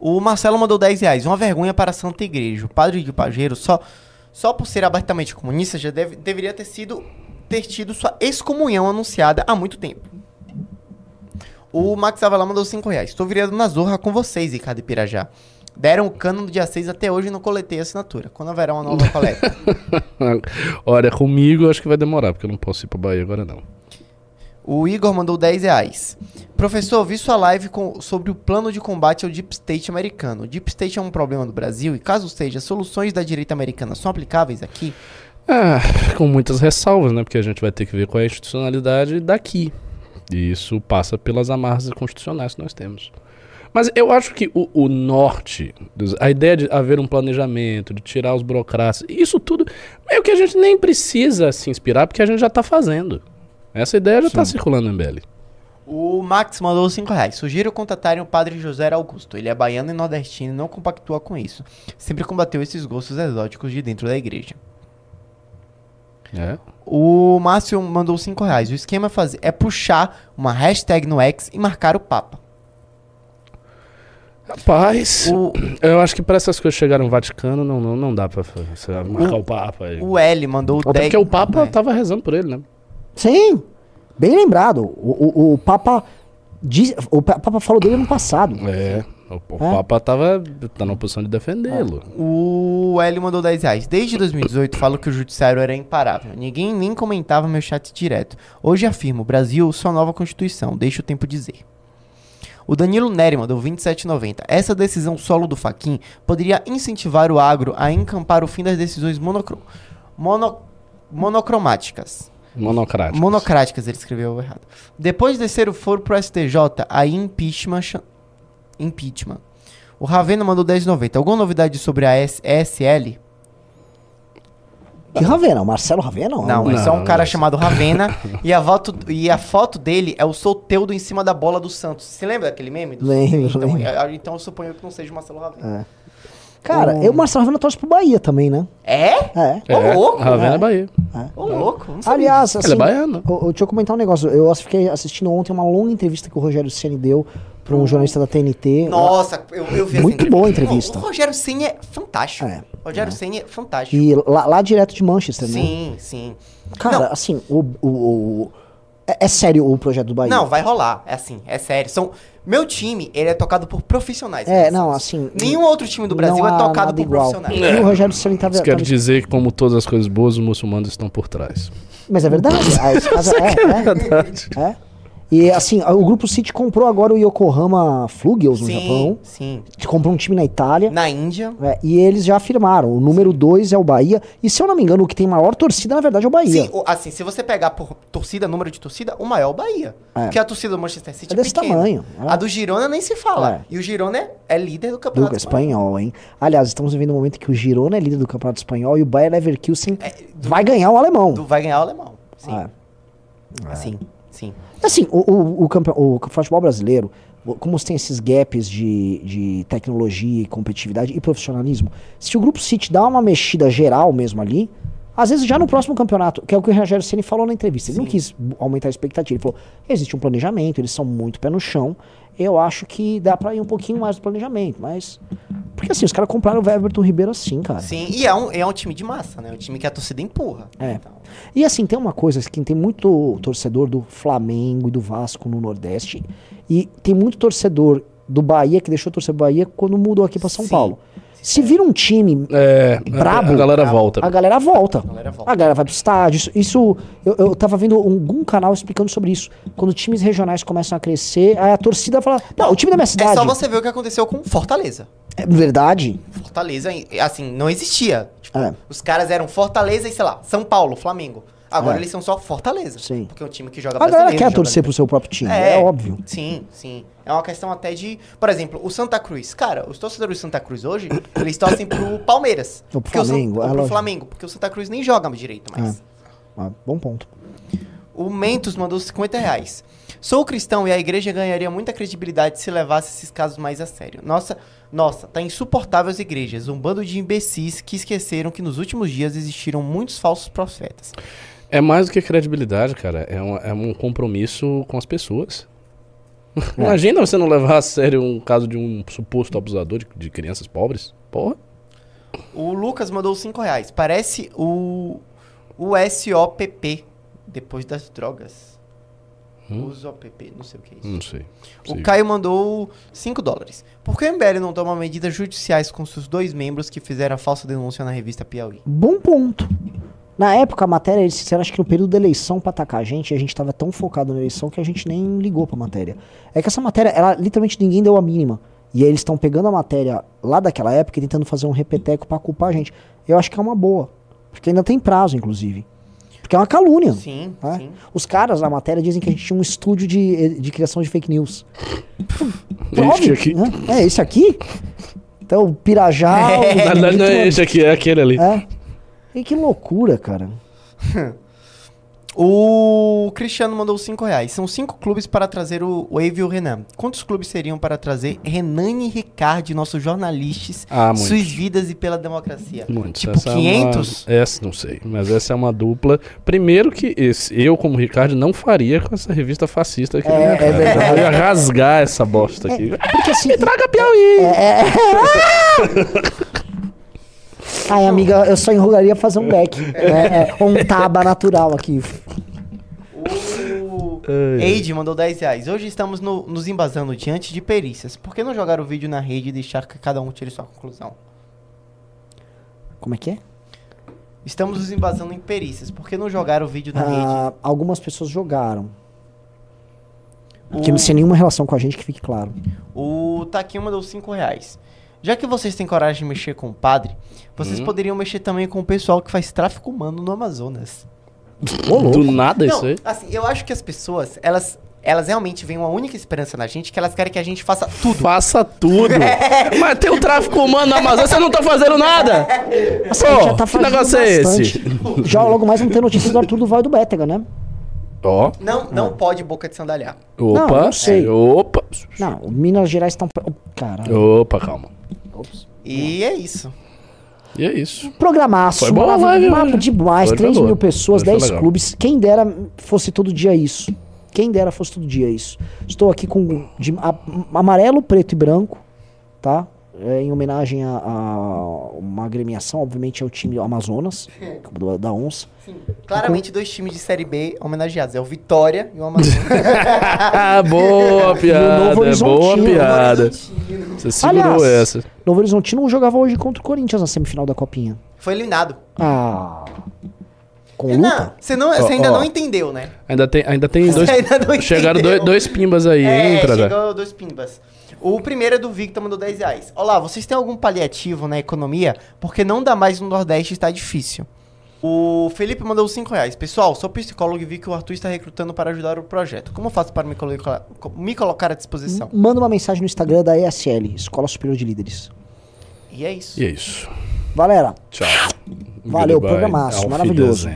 O Marcelo mandou 10 reais. Uma vergonha para a Santa Igreja. O padre de Pajeiro, só, só por ser abertamente comunista, já deve- deveria ter sido ter tido sua excomunhão anunciada há muito tempo. O Max Avalão mandou 5 reais. Estou virando na zorra com vocês, Ricardo Pirajá. Deram o cano do dia 6 até hoje e não coletei a assinatura. Quando haverá uma nova *laughs* coleta? Olha, comigo eu acho que vai demorar, porque eu não posso ir pra Bahia agora não. O Igor mandou 10 reais. Professor, vi sua live com- sobre o plano de combate ao Deep State americano. O Deep State é um problema do Brasil e, caso seja, soluções da direita americana são aplicáveis aqui? Ah, com muitas ressalvas, né? Porque a gente vai ter que ver qual é a institucionalidade daqui. E isso passa pelas amarras constitucionais que nós temos. Mas eu acho que o, o norte, a ideia de haver um planejamento, de tirar os burocratas, isso tudo, meio que a gente nem precisa se inspirar, porque a gente já está fazendo. Essa ideia já está circulando em MBL. O Max mandou 5 reais. Sugiro contatarem o padre José Augusto. Ele é baiano e nordestino e não compactua com isso. Sempre combateu esses gostos exóticos de dentro da igreja. É. O Márcio mandou 5 reais. O esquema é, fazer, é puxar uma hashtag no X e marcar o Papa. Rapaz, O, eu acho que para essas coisas chegarem no Vaticano, não, não, não dá para marcar o, Papa. aí. o L mandou Até 10 porque o Papa É. tava rezando por ele, né? Sim, bem lembrado. O, o, o Papa. Diz, o Pa- Papa falou dele ano passado. É. O, o? Papa tava tá na posição de defendê-lo. O L mandou 10 reais. Desde 2018 falo que o judiciário era imparável. Ninguém nem comentava meu chat direto. Hoje afirmo, Brasil, sua nova constituição. Deixa o tempo dizer. O Danilo Neri mandou 27,90. Essa decisão solo do Faquin poderia incentivar o agro a encampar o fim das decisões monocro... mono- monocromáticas. Monocrático. Monocráticas, ele escreveu errado. Depois de descer o foro pro STJ, aí impeachment. Impeachment. O Ravena mandou 10,90. Alguma novidade sobre a ESL? Que Ravena? O Marcelo Ravena? Não, é só um não, cara não. chamado Ravena. *laughs* e, a foto, e a foto dele é o Soteudo em cima da bola do Santos. Você lembra daquele meme? Do Lembro, então, lembro. é- então eu suponho que não seja o Marcelo Ravena. Cara, O- eu, o Marcelo Ravena torce pro Bahia também, né? É? É. Ô, louco! Ravena é. é Bahia. Ô, louco! não sabia Aliás, assim, Ele é baiano. eu, eu- deixa eu comentar um negócio. Eu fiquei assistindo ontem uma longa entrevista que o Rogério Ceni deu para um jornalista da TNT. Nossa, eu, eu vi essa Muito boa a entrevista. O, o Rogério Senna é fantástico. É, O Rogério Senna é fantástico. E lá, lá direto de Manchester, né? Sim, sim. Cara, Não. assim, o, o- o- é, é sério o projeto do Bahia? Não, vai rolar. É assim, é sério. São, meu time, ele é tocado por profissionais. É, não, assim. Nenhum outro time do Brasil é tocado por igual. profissionais. E o Rogério Ceni tava, Isso quer dizer que, como todas as coisas boas, os muçulmanos estão por trás. Mas é verdade. Ah, esse caso é, é, é. E assim, o Grupo City comprou agora o Yokohama Flugels no Sim, Japão. sim. Comprou um time na Itália. Na Índia. É, e eles já afirmaram, o número 2 é o Bahia. E se eu não me engano, o que tem maior torcida, na verdade, é o Bahia. Sim, o- assim, se você pegar por torcida, número de torcida, o maior é o Bahia. É. Porque a torcida do Manchester City É desse pequena. tamanho, é. A do Girona nem se fala. É. E o Girona é, é líder do Do campeonato espanhol, hein? Aliás, estamos vivendo um momento que o Girona é líder do Campeonato Espanhol e o Bayer Leverkusen É, do- vai ganhar o alemão. Do, vai ganhar o alemão. Sim. É. Assim, sim. Assim, o, o, o, o futebol brasileiro, como tem esses gaps de, de tecnologia e competitividade e profissionalismo, se o Grupo City dá uma mexida geral mesmo ali, Às vezes já no próximo campeonato, que é o que o Rogério Ceni falou na entrevista, ele não Sim. quis aumentar a expectativa, ele falou, existe um planejamento, eles são muito pé no chão, eu acho que dá pra ir um pouquinho mais do planejamento, mas... Porque assim, os caras compraram o Everton Ribeiro assim, cara. Sim, e é um, é um time de massa, né? Um time que a torcida empurra. É. Então, E assim, tem uma coisa que tem muito torcedor do Flamengo e do Vasco no Nordeste. E tem muito torcedor do Bahia que deixou de torcer Bahia quando mudou aqui pra São Sim. Paulo. Se vira um time, É, a- Brabo. a galera volta. a galera volta. a galera volta. A galera vai pro estádio. Isso, isso- eu, eu tava vendo algum canal explicando sobre isso. Quando times regionais começam a crescer, aí a torcida fala: Não, o time da minha É cidade. só você ver o que aconteceu com Fortaleza. É verdade. Fortaleza, assim, não existia. Tipo, É. os caras eram Fortaleza e, sei lá, São Paulo, Flamengo. Agora É. eles são só Fortaleza. Sim. Porque é um time que joga A galera quer torcer pro seu próprio time, é, óbvio. Sim, sim. É uma questão até de. Por exemplo, o Santa Cruz. Cara, os torcedores do Santa Cruz hoje, *coughs* eles torcem pro Palmeiras. Ou pro Porque o Flamengo, ou é pro. Flamengo, porque o Santa Cruz nem joga direito mais. Ah, bom ponto. O Mentos mandou 50 reais. Sou cristão e a igreja ganharia muita credibilidade se levasse esses casos mais a sério. Nossa, nossa, tá insuportável as igrejas. Um bando de imbecis que esqueceram que nos últimos dias existiram muitos falsos profetas. É mais do que credibilidade, cara. É um, é um compromisso com as pessoas. *laughs* Imagina você não levar a sério um caso de um suposto abusador de, de crianças pobres. Porra. O Lucas mandou 5 reais. Parece o, o SOPP, depois das drogas. Hum? Uso OPP, não sei o que é isso. Não sei. O Sei. Caio mandou 5 dólares. Por que o MBL não toma medidas judiciais com seus dois membros que fizeram a falsa denúncia na revista Piauí? Bom ponto. Na época, a matéria, eles fizeram, acho que no período da eleição pra atacar a gente, a gente tava tão focado na eleição que a gente nem ligou pra matéria. É que essa matéria, ela literalmente ninguém deu a mínima. E aí eles estão pegando a matéria lá daquela época e tentando fazer um repeteco pra culpar a gente. Eu acho que é uma boa. Porque ainda tem prazo, inclusive. Porque é uma calúnia. Sim, né? sim. Os caras na matéria dizem que a gente tinha um estúdio de, de criação de fake news. *laughs* Este aqui. né? É, esse aqui? Então, o Pirajá. *laughs* o- Na verdade, não é esse aqui, é aquele ali. É. E que loucura, cara. *laughs* O Cristiano mandou 5 reais. São cinco clubes para trazer o Wave e o Renan. Quantos clubes seriam para trazer Renan e Ricardo, nossos jornalistas, Ah, suas vidas e pela democracia? Muitos. Tipo, Essa é uma- 500? essa não sei, mas essa é uma dupla. Primeiro que esse, eu, como Ricardo, não faria com essa revista fascista aqui. É, é verdade. Eu ia rasgar essa bosta aqui. Porque assim. Traga Piauí! *laughs* Ai, amiga, eu só enrolaria pra fazer um deck. *laughs* É, é, ou um taba natural aqui. O Eide mandou 10 reais. Hoje estamos no- nos embasando diante de perícias. Por que não jogar o vídeo na rede e deixar que cada um tire sua conclusão? Como é que é? Estamos nos embasando em perícias. Por que não jogar o vídeo na rede? Ah, algumas pessoas jogaram. Que não tem nenhuma relação com a gente, que fique claro. O Taquinho mandou 5 reais. Já que vocês têm coragem de mexer com o padre, vocês Hum. poderiam mexer também com o pessoal que faz tráfico humano no Amazonas. Do nada isso Não, aí. assim, eu acho que as pessoas, elas, elas realmente veem uma única esperança na gente, que elas querem que a gente faça tudo. Faça tudo. *laughs* Mas tem o tráfico humano na Amazônia, você não tá fazendo nada. Assim, gente Pô, já tá que fazendo negócio é bastante. Já logo mais vamos ter notícias do Arthur Duval e do Bétega, né? Ó. Não, não pode boca de sandalhar. Opa. Não, não sei. Opa. Não, Minas Gerais estão. Caralho. Opa, calma. E é isso. E é isso. Programaço, Foi boa live mapa hoje. demais, Hoje 3 foi mil pessoas, foi 10 legal. clubes. Quem dera fosse todo dia isso. Quem dera fosse todo dia isso. Estou aqui com de, amarelo, preto e branco, tá? É, em homenagem a, a uma agremiação, obviamente é o time Amazonas, *laughs* do- da Onça. Claramente, dois times de Série B homenageados. É o Vitória e o Amazonas. *laughs* Boa *laughs* piada. Novo Boa Horizontino. piada. Você segurou Aliás, essa. Novo Horizontino jogava hoje contra o Corinthians na semifinal da Copinha. Foi eliminado. Ah. Com luta? você, não, você ainda ó. não entendeu, né? Ainda tem, ainda tem dois. Ainda não Chegaram dois, dois pimbas aí, É, entra já. chegou dois pimbas. O primeiro é do Victor, mandou 10 reais. Olá, vocês têm algum paliativo na economia? Porque não dá mais no Nordeste, está difícil. O Felipe mandou 5 reais. Pessoal, sou psicólogo e vi que o Arthur está recrutando para ajudar o projeto. Como faço para me colocar, me colocar à disposição? Manda uma mensagem no Instagram da ESL, Escola Superior de Líderes. E é isso. E é isso. Galera, Tchau. Valeu, Goodbye. programaço, Auf maravilhoso.